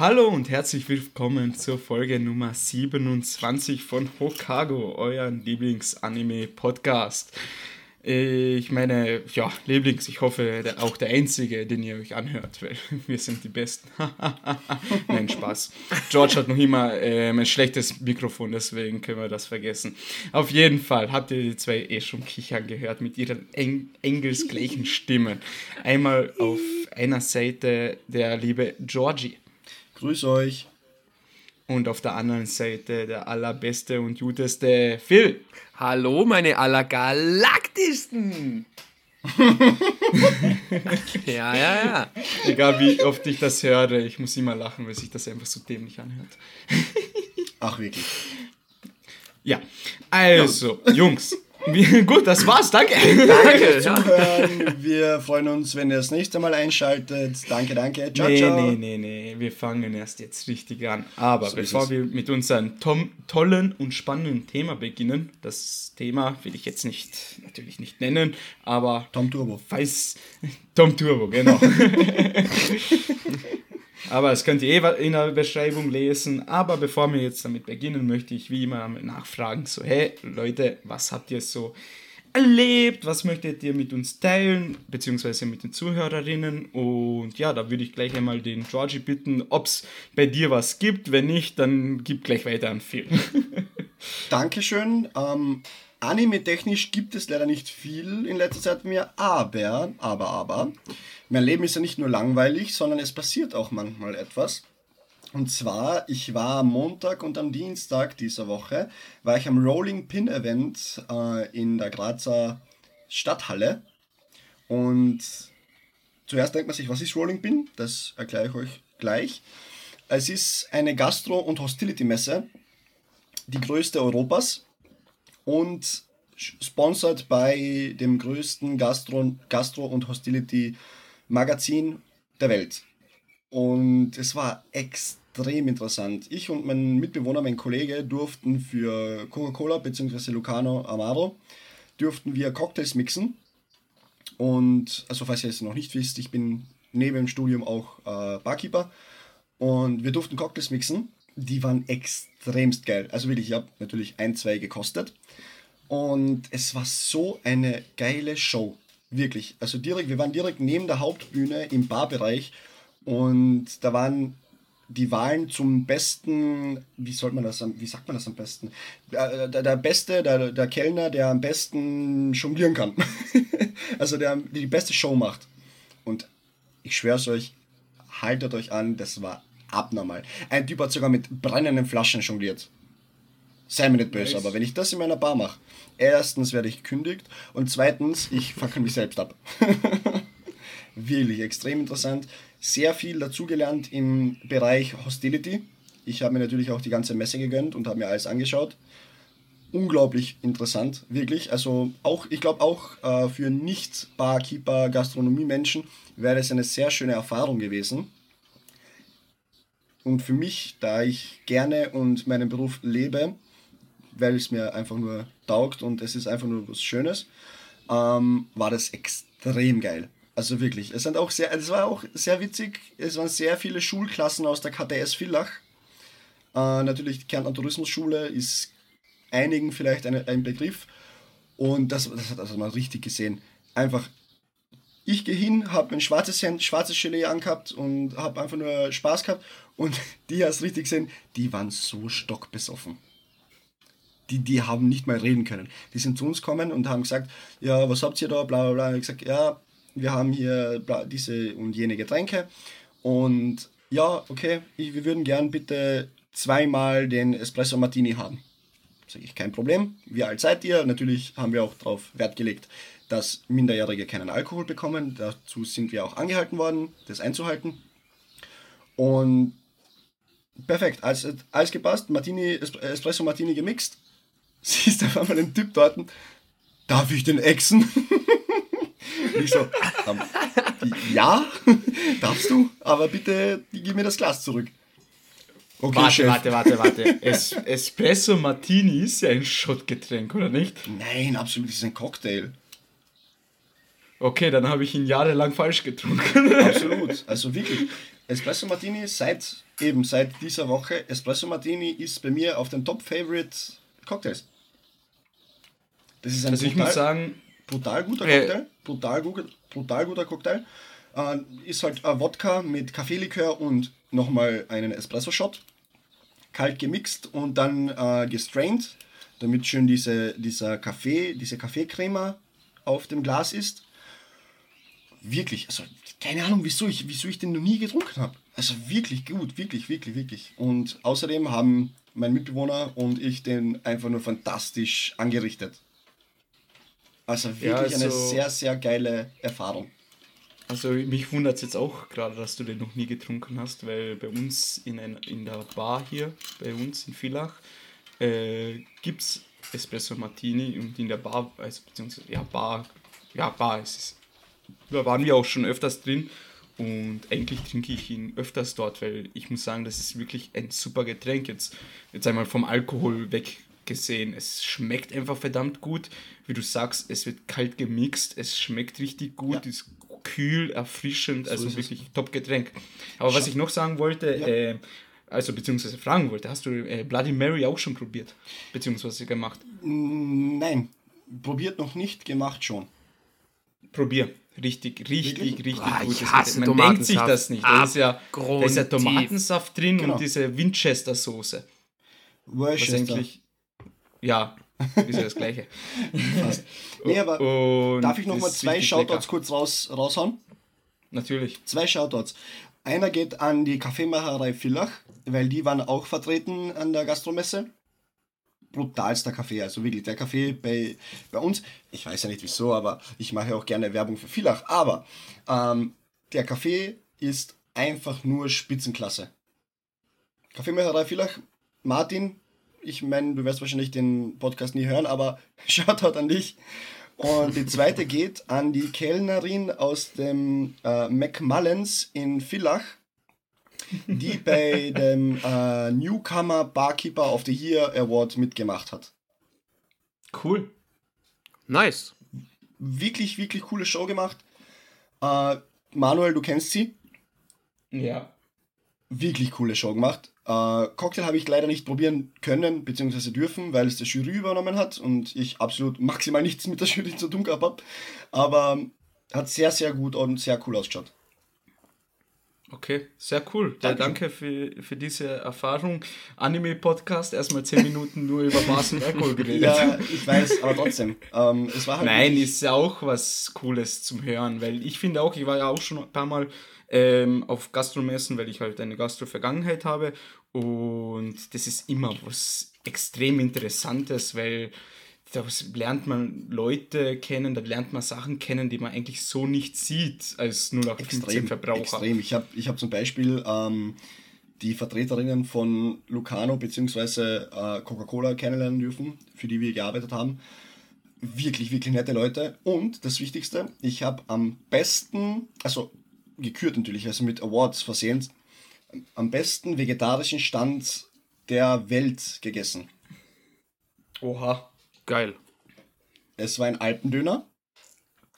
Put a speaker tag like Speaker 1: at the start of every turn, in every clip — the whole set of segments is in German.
Speaker 1: Hallo und herzlich willkommen zur Folge Nummer 27 von Hokago, euren Lieblings-Anime-Podcast. Ich meine, ja, Lieblings, ich hoffe auch der einzige, den ihr euch anhört, weil wir sind die Besten. Nein, Spaß. George hat noch immer ähm, ein schlechtes Mikrofon, deswegen können wir das vergessen. Auf jeden Fall habt ihr die zwei eh schon kichern gehört mit ihren eng engelsgleichen Stimmen. Einmal auf einer Seite der liebe Georgie.
Speaker 2: Grüß euch.
Speaker 1: Und auf der anderen Seite der allerbeste und guteste Phil.
Speaker 3: Hallo, meine allergalaktischsten. ja, ja, ja.
Speaker 1: Egal wie oft ich das höre, ich muss immer lachen, weil sich das einfach so dämlich anhört.
Speaker 2: Ach, wirklich.
Speaker 1: Ja, also, Jungs, Gut, das war's. Danke.
Speaker 2: Danke. Zuhören. Wir freuen uns, wenn ihr das nächste Mal einschaltet. Danke, danke.
Speaker 1: Ciao, nee, ciao. Nee, nee, nee. Wir fangen erst jetzt richtig an. Aber so bevor wir mit unserem tollen und spannenden Thema beginnen, das Thema will ich jetzt nicht, natürlich nicht nennen, aber.
Speaker 2: Tom Turbo.
Speaker 1: Falls. Tom Turbo, genau. Aber das könnt ihr eh in der Beschreibung lesen. Aber bevor wir jetzt damit beginnen, möchte ich wie immer nachfragen: so, hey Leute, was habt ihr so erlebt? Was möchtet ihr mit uns teilen? Beziehungsweise mit den Zuhörerinnen? Und ja, da würde ich gleich einmal den Georgie bitten, ob es bei dir was gibt. Wenn nicht, dann gib gleich weiter an Phil.
Speaker 2: Dankeschön. Ähm, Anime-technisch gibt es leider nicht viel in letzter Zeit mir, aber, aber, aber, mein Leben ist ja nicht nur langweilig, sondern es passiert auch manchmal etwas. Und zwar, ich war am Montag und am Dienstag dieser Woche, war ich am Rolling Pin Event äh, in der Grazer Stadthalle. Und zuerst denkt man sich, was ist Rolling Pin? Das erkläre ich euch gleich. Es ist eine Gastro- und Hostility-Messe, die größte Europas und sponsert bei dem größten Gastro, Gastro und Hostility Magazin der Welt. Und es war extrem interessant. Ich und mein Mitbewohner, mein Kollege, durften für Coca-Cola bzw. Lucano Amaro durften wir Cocktails mixen. Und, also falls ihr es noch nicht wisst, ich bin neben dem Studium auch äh, Barkeeper. Und wir durften Cocktails mixen. Die waren extremst geil. Also wirklich, ich habe natürlich ein, zwei gekostet. Und es war so eine geile Show. Wirklich. Also direkt, wir waren direkt neben der Hauptbühne im Barbereich und da waren die Wahlen zum besten, wie soll man das, wie sagt man das am besten? Der, der, der Beste, der, der Kellner, der am besten jonglieren kann. also der die beste Show macht. Und ich schwör's euch, haltet euch an, das war abnormal. Ein Typ hat sogar mit brennenden Flaschen jongliert. Sei mir nicht böse, nice. aber wenn ich das in meiner Bar mache, erstens werde ich gekündigt und zweitens, ich fackel mich selbst ab. Wirklich extrem interessant. Sehr viel dazugelernt im Bereich Hostility. Ich habe mir natürlich auch die ganze Messe gegönnt und habe mir alles angeschaut. Unglaublich interessant, wirklich. Also auch, ich glaube auch äh, für Nicht-Barkeeper, Gastronomie-Menschen wäre es eine sehr schöne Erfahrung gewesen. Und für mich, da ich gerne und meinen Beruf lebe, weil es mir einfach nur taugt und es ist einfach nur was Schönes, ähm, war das extrem geil. Also wirklich. Es sind auch sehr, es war auch sehr witzig. Es waren sehr viele Schulklassen aus der KTS Villach. Äh, natürlich die Kärntner Tourismusschule ist einigen vielleicht eine, ein Begriff. Und das, das hat mal richtig gesehen. Einfach, ich gehe hin, habe ein schwarzes Hemd, schwarzes Gelee angehabt und habe einfach nur Spaß gehabt. Und die hast richtig gesehen, die waren so stockbesoffen die, die haben nicht mal reden können. Die sind zu uns gekommen und haben gesagt, ja, was habt ihr da, bla bla bla. Ich gesagt, ja, wir haben hier diese und jene Getränke und ja, okay, wir würden gern bitte zweimal den Espresso Martini haben. Sage ich, kein Problem. Wie alt seid ihr? Natürlich haben wir auch darauf Wert gelegt, dass Minderjährige keinen Alkohol bekommen. Dazu sind wir auch angehalten worden, das einzuhalten. Und perfekt, alles, alles gepasst. Martini, Espresso Martini gemixt siehst auf einmal einen Typ dort, darf ich den exen? ich so, ähm, ja, darfst du, aber bitte gib mir das Glas zurück.
Speaker 1: Okay, warte, Chef. warte, warte, warte. Es Espresso Martini ist ja ein Schottgetränk, oder nicht?
Speaker 2: Nein, absolut, es ist ein Cocktail.
Speaker 1: Okay, dann habe ich ihn jahrelang falsch getrunken.
Speaker 2: absolut, also wirklich. Espresso Martini seit eben seit dieser Woche. Espresso Martini ist bei mir auf den Top Favorite Cocktails. Das ist ein
Speaker 1: Also ich muss sagen,
Speaker 2: brutal guter
Speaker 1: Äh.
Speaker 2: Cocktail. Brutal, brutal guter Cocktail. Äh, ist halt äh, Wodka mit Kaffeelikör und nochmal einen Espresso-Shot. Kalt gemixt und dann äh, gestrained, damit schön diese, dieser Kaffee, diese Kaffeecreme auf dem Glas ist. Wirklich, also keine Ahnung, wieso ich, wieso ich den noch nie getrunken habe. Also wirklich gut, wirklich, wirklich, wirklich. Und außerdem haben mein Mitbewohner und ich den einfach nur fantastisch angerichtet. Also wirklich eine
Speaker 1: also-
Speaker 2: sehr, sehr geile Erfahrung.
Speaker 1: Also mich wundert es jetzt auch gerade, dass du den noch nie getrunken hast, weil bei uns in, ein, in der Bar hier, bei uns in Villach, äh, gibt es Espresso Martini und in der Bar, also beziehungsweise, ja, Bar, ja, Bar ist es. Da waren wir auch schon öfters drin und eigentlich trinke ich ihn öfters dort, weil ich muss sagen, das ist wirklich ein super Getränk. Jetzt, jetzt einmal vom Alkohol weggesehen. Es schmeckt einfach verdammt gut. Wie du sagst, es wird kalt gemixt, es schmeckt richtig gut,
Speaker 2: Ja.
Speaker 1: ist kühl, erfrischend, also
Speaker 2: ist es.
Speaker 1: wirklich top Getränk. Aber was ich noch sagen wollte,
Speaker 2: Ja.
Speaker 1: äh, also beziehungsweise fragen wollte, hast du äh, Bloody Mary auch schon probiert? Beziehungsweise gemacht?
Speaker 2: Nein, probiert noch nicht, gemacht schon.
Speaker 1: Probier. Richtig, richtig,
Speaker 2: Wirklich?
Speaker 1: richtig
Speaker 3: Boah,
Speaker 1: gut.
Speaker 3: ich
Speaker 1: Das
Speaker 3: hasse
Speaker 1: Man denkt sich das nicht. Da ist ja, da ist ja. Tomatensaft drin
Speaker 2: Genau.
Speaker 1: und diese Winchester-Soße. Was
Speaker 2: Worcester.
Speaker 1: eigentlich, ja, ist ja das Gleiche.
Speaker 2: Fast. Nee, aber
Speaker 1: Und
Speaker 2: darf ich noch mal
Speaker 1: ist
Speaker 2: zwei Shoutouts
Speaker 1: lecker.
Speaker 2: kurz raus, raushauen?
Speaker 1: Natürlich.
Speaker 2: Zwei Shoutouts. Einer geht an die Kaffeemacherei Villach, weil die waren auch vertreten an der Gastromesse. Brutalster Kaffee, also wirklich der Kaffee bei, bei uns. Ich weiß ja nicht wieso, aber ich mache auch gerne Werbung für Villach. Aber ähm, der Kaffee ist einfach nur Spitzenklasse. Kaffeemacherei Villach, Martin, ich meine, du wirst wahrscheinlich den Podcast nie hören, aber Shoutout an dich. Und die zweite geht an die Kellnerin aus dem äh, McMullens in Villach, die bei dem äh, Newcomer Barkeeper of the Year Award mitgemacht hat.
Speaker 1: Cool.
Speaker 3: Nice.
Speaker 2: Wirklich, wirklich coole Show gemacht. Äh, Manuel, du kennst sie.
Speaker 1: Ja.
Speaker 2: Wirklich coole Show gemacht. Äh, Cocktail habe ich leider nicht probieren können, beziehungsweise dürfen, weil es der Jury übernommen hat und ich absolut maximal nichts mit der Jury zu tun gehabt habe. Aber hat sehr, sehr gut und sehr cool ausgeschaut.
Speaker 1: Okay, sehr cool. Ja, danke für, für diese Erfahrung. Anime-Podcast, erstmal 10 Minuten nur über Maß und Alkohol geredet.
Speaker 2: Ja, ich weiß, aber trotzdem. Ähm, es war halt
Speaker 1: Nein, ist ja auch was Cooles zum Hören, weil ich finde auch, ich war ja auch schon ein paar Mal ähm, auf Gastromessen, weil ich halt eine Gastro-Vergangenheit habe und das ist immer was extrem Interessantes, weil da lernt man Leute kennen, da lernt man Sachen kennen, die man eigentlich so nicht sieht als 0815
Speaker 2: extrem,
Speaker 1: Verbraucher.
Speaker 2: extrem. Ich habe ich hab zum Beispiel ähm, die Vertreterinnen von Lucano bzw. Äh, Coca-Cola kennenlernen dürfen, für die wir gearbeitet haben. Wirklich, wirklich nette Leute. Und das Wichtigste, ich habe am besten, also gekürt natürlich, also mit Awards versehen, am besten vegetarischen Stand der Welt gegessen.
Speaker 1: Oha.
Speaker 3: Geil.
Speaker 2: Es war ein Alpendöner.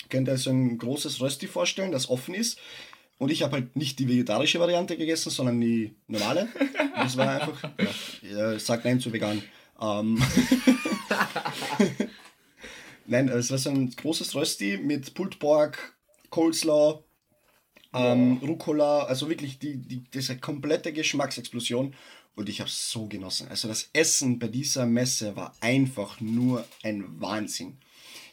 Speaker 2: Könnt ihr euch so ein großes Rösti vorstellen, das offen ist. Und ich habe halt nicht die vegetarische Variante gegessen, sondern die normale. Das war einfach, ja, sagt nein zu vegan. Ähm, nein, es war so ein großes Rösti mit Pulled Pork, Coleslaw, ähm, Rucola, also wirklich die, die, diese komplette Geschmacksexplosion. Und ich habe es so genossen. Also das Essen bei dieser Messe war einfach nur ein Wahnsinn.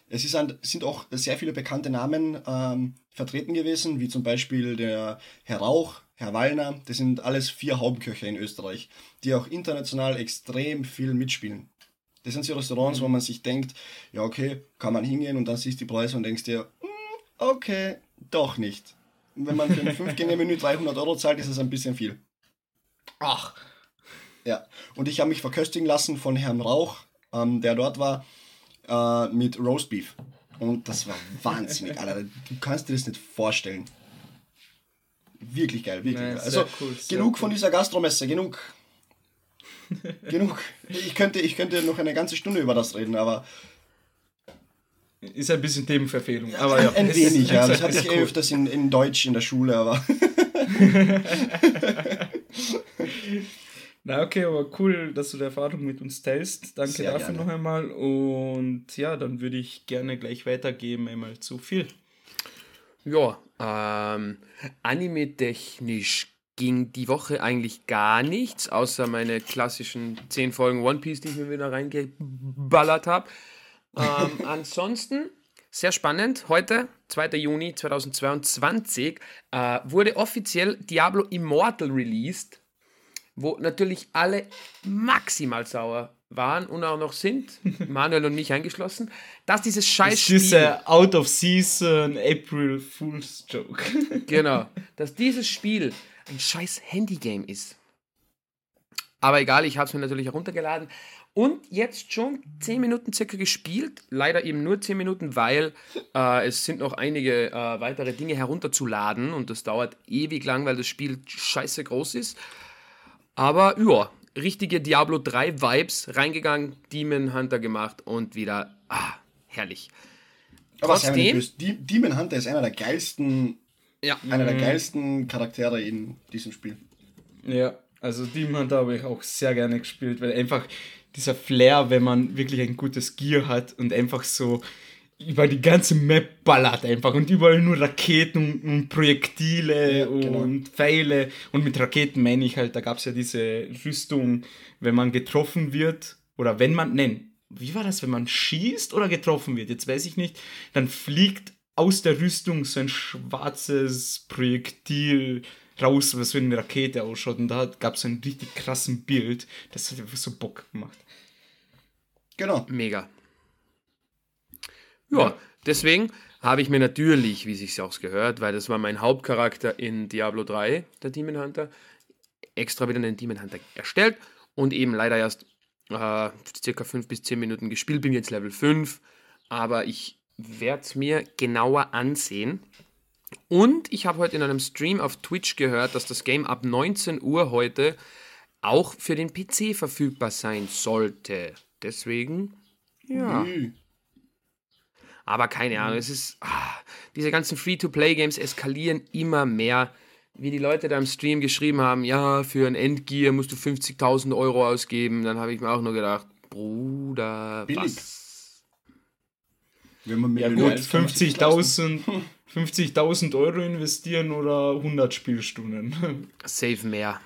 Speaker 2: Es ist ein, sind auch sehr viele bekannte Namen ähm, vertreten gewesen, wie zum Beispiel der Herr Rauch, Herr Wallner. Das sind alles vier Hauptköche in Österreich, die auch international extrem viel mitspielen. Das sind so Restaurants, wo man sich denkt, ja okay, kann man hingehen und dann siehst du die Preise und denkst dir, "Hm, okay, doch nicht. Wenn man für ein 5-Gänge-Menü 300 Euro zahlt, ist es ein bisschen viel.
Speaker 1: Ach,
Speaker 2: Ja, und ich habe mich verköstigen lassen von Herrn Rauch, ähm, der dort war, äh, mit Roastbeef. Und das war wahnsinnig, Alter. Du kannst dir das nicht vorstellen. Wirklich geil, wirklich
Speaker 1: Nein,
Speaker 2: geil. Also
Speaker 1: cool,
Speaker 2: genug
Speaker 1: cool.
Speaker 2: von dieser Gastromesse, genug. genug. Ich könnte, ich könnte noch eine ganze Stunde über das reden, aber
Speaker 1: ist ein bisschen Themenverfehlung. Aber ja,
Speaker 2: ein wenig, ja. Das hatte ich
Speaker 1: cool.
Speaker 2: öfters in, in Deutsch in der Schule, aber
Speaker 1: Na okay, aber cool, dass du die Erfahrung mit uns teilst. Danke
Speaker 2: Sehr
Speaker 1: dafür
Speaker 2: gerne.
Speaker 1: noch einmal. Und ja, dann würde ich gerne gleich weitergeben, einmal zu viel.
Speaker 3: Ja, ähm, anime-technisch ging die Woche eigentlich gar nichts, außer meine klassischen 10 Folgen One Piece, die ich mir wieder reingeballert habe. Ähm, ansonsten, sehr spannend, heute, 2. Juni 2022, äh, wurde offiziell Diablo Immortal released, wo natürlich alle maximal sauer waren und auch noch sind, Manuel und mich eingeschlossen, dass dieses scheiß
Speaker 1: Das
Speaker 3: Spiel...
Speaker 1: ist Out of Season April Fool's Joke.
Speaker 3: Genau, dass dieses Spiel ein scheiß Handygame ist. Aber egal, ich habe es mir natürlich heruntergeladen und jetzt schon 10 Minuten circa gespielt. Leider eben nur 10 Minuten, weil äh, es sind noch einige äh, weitere Dinge herunterzuladen und das dauert ewig lang, weil das Spiel scheiße groß ist. Aber ja, richtige Diablo 3 Vibes reingegangen, Demon Hunter gemacht und wieder ah, herrlich.
Speaker 2: Aber
Speaker 3: Trotzdem-
Speaker 2: Demon Hunter ist einer der geilsten,
Speaker 3: Ja,
Speaker 2: einer der geilsten Charaktere in diesem Spiel.
Speaker 1: Ja, also Demon Hunter habe ich auch sehr gerne gespielt, weil einfach dieser Flair, wenn man wirklich ein gutes Gear hat und einfach so über die ganze Map ballert einfach und überall nur Raketen und Projektile
Speaker 2: Ja, genau.
Speaker 1: und Pfeile und mit Raketen meine ich halt, da gab es ja diese Rüstung, wenn man getroffen wird oder wenn man, nein, wie war das, wenn man schießt oder getroffen wird, jetzt weiß ich nicht, dann fliegt aus der Rüstung so ein schwarzes Projektil raus, was wie eine Rakete ausschaut. Und da gab es einen richtig krassen Bild. Das hat einfach so Bock gemacht.
Speaker 2: Genau.
Speaker 3: Mega. Ja, deswegen habe ich mir natürlich, wie sich auch gehört, weil das war mein Hauptcharakter in Diablo 3, der Demon Hunter, extra wieder einen Demon Hunter erstellt und eben leider erst äh, circa 5 bis 10 Minuten gespielt, bin jetzt Level 5, aber ich werde es mir genauer ansehen. Und ich habe heute in einem Stream auf Twitch gehört, dass das Game ab 19 Uhr heute auch für den PC verfügbar sein sollte. Deswegen, ja.
Speaker 2: Ü.
Speaker 3: Aber keine Ahnung, es ist. Ah, diese ganzen Free-to-Play-Games eskalieren immer mehr. Wie die Leute da im Stream geschrieben haben, ja, für ein Endgear musst du 50.000 Euro ausgeben. Dann habe ich mir auch nur gedacht, Bruder,
Speaker 2: Billig.
Speaker 3: was?
Speaker 2: Wenn man
Speaker 1: Ja
Speaker 2: Millionen-
Speaker 1: gut, 50.000 50.000 Euro investieren oder 100 Spielstunden.
Speaker 3: Safe mehr.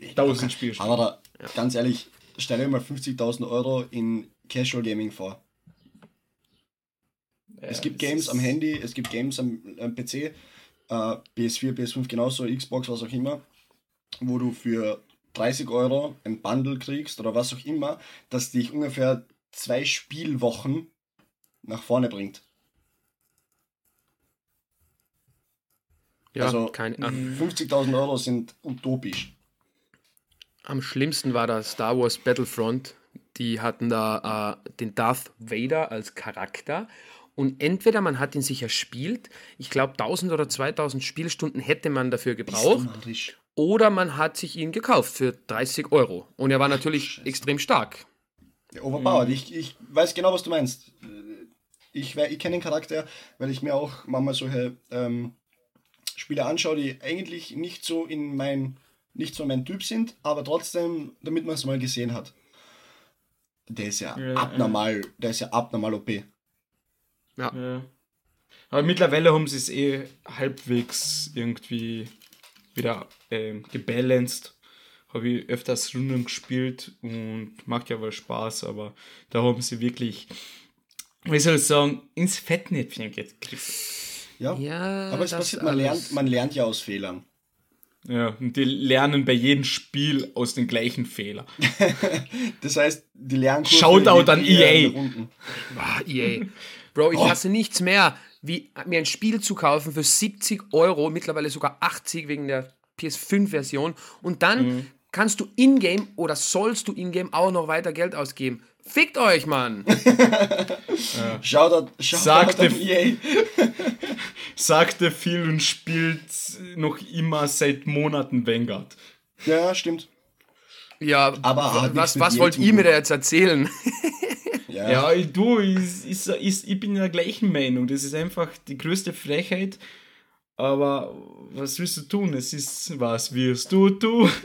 Speaker 1: 1000 Spielstunden.
Speaker 2: Aber da, ganz ehrlich, stell dir mal 50.000 Euro in Casual Gaming vor. Es gibt Games am Handy, es gibt Games am, am PC, äh, PS4, PS5 genauso, Xbox, was auch immer, wo du für 30 Euro ein Bundle kriegst oder was auch immer, das dich ungefähr zwei Spielwochen nach vorne bringt.
Speaker 3: Ja,
Speaker 2: also
Speaker 3: keine, ah,
Speaker 2: 50.000 Euro sind utopisch.
Speaker 3: Am schlimmsten war das Star Wars Battlefront. Die hatten da äh, den Darth Vader als Charakter. Und entweder man hat ihn sich erspielt, ich glaube 1000 oder 2000 Spielstunden hätte man dafür gebraucht, oder man hat sich ihn gekauft für 30 Euro. Und er war natürlich
Speaker 2: Scheiße.
Speaker 3: extrem stark.
Speaker 2: Ja, overpowered. Ich, ich weiß genau, was du meinst. Ich, wei- ich kenne den Charakter, weil ich mir auch manchmal solche ähm, Spiele anschaue, die eigentlich nicht so in mein, nicht so mein Typ sind, aber trotzdem, damit man es mal gesehen hat. Der ist ja,
Speaker 1: Ja,
Speaker 2: abnormal, der ist ja abnormal OP.
Speaker 1: Ja. Aber mittlerweile haben sie es eh halbwegs irgendwie wieder ähm, gebalanced. Habe ich öfters Runden gespielt und macht ja wohl Spaß, aber da haben sie wirklich, wie soll ich sagen, ins Fettnäpfchen gegriffen.
Speaker 2: Ja,
Speaker 3: Ja,
Speaker 2: aber es passiert, man lernt, man lernt ja aus Fehlern.
Speaker 1: Ja, und die lernen bei jedem Spiel aus den gleichen Fehlern.
Speaker 2: Das heißt, die Lernkurve
Speaker 1: Shoutout an EA.
Speaker 2: nach unten.
Speaker 3: Ah, EA. Bro, ich
Speaker 2: Oh.
Speaker 3: hasse nichts mehr, wie mir ein Spiel zu kaufen für 70 Euro, mittlerweile sogar 80 wegen der PS5-Version. Und dann
Speaker 2: Mhm.
Speaker 3: kannst du in-game oder sollst du in-game auch noch weiter Geld ausgeben. Fickt euch, Mann!
Speaker 2: Shoutout, Shoutout
Speaker 1: Sagte-
Speaker 2: an EA.
Speaker 1: Sagte viel und spielt noch immer seit Monaten Vanguard.
Speaker 2: Ja, ja, stimmt.
Speaker 3: Ja,
Speaker 2: Aber
Speaker 3: was, was wollt ihr mir da jetzt erzählen?
Speaker 2: Ja,
Speaker 1: Ja, du, ich, ich, ich, ich bin der gleichen Meinung. Das ist einfach die größte Frechheit. Aber was willst du tun? Es ist, was wirst du tun?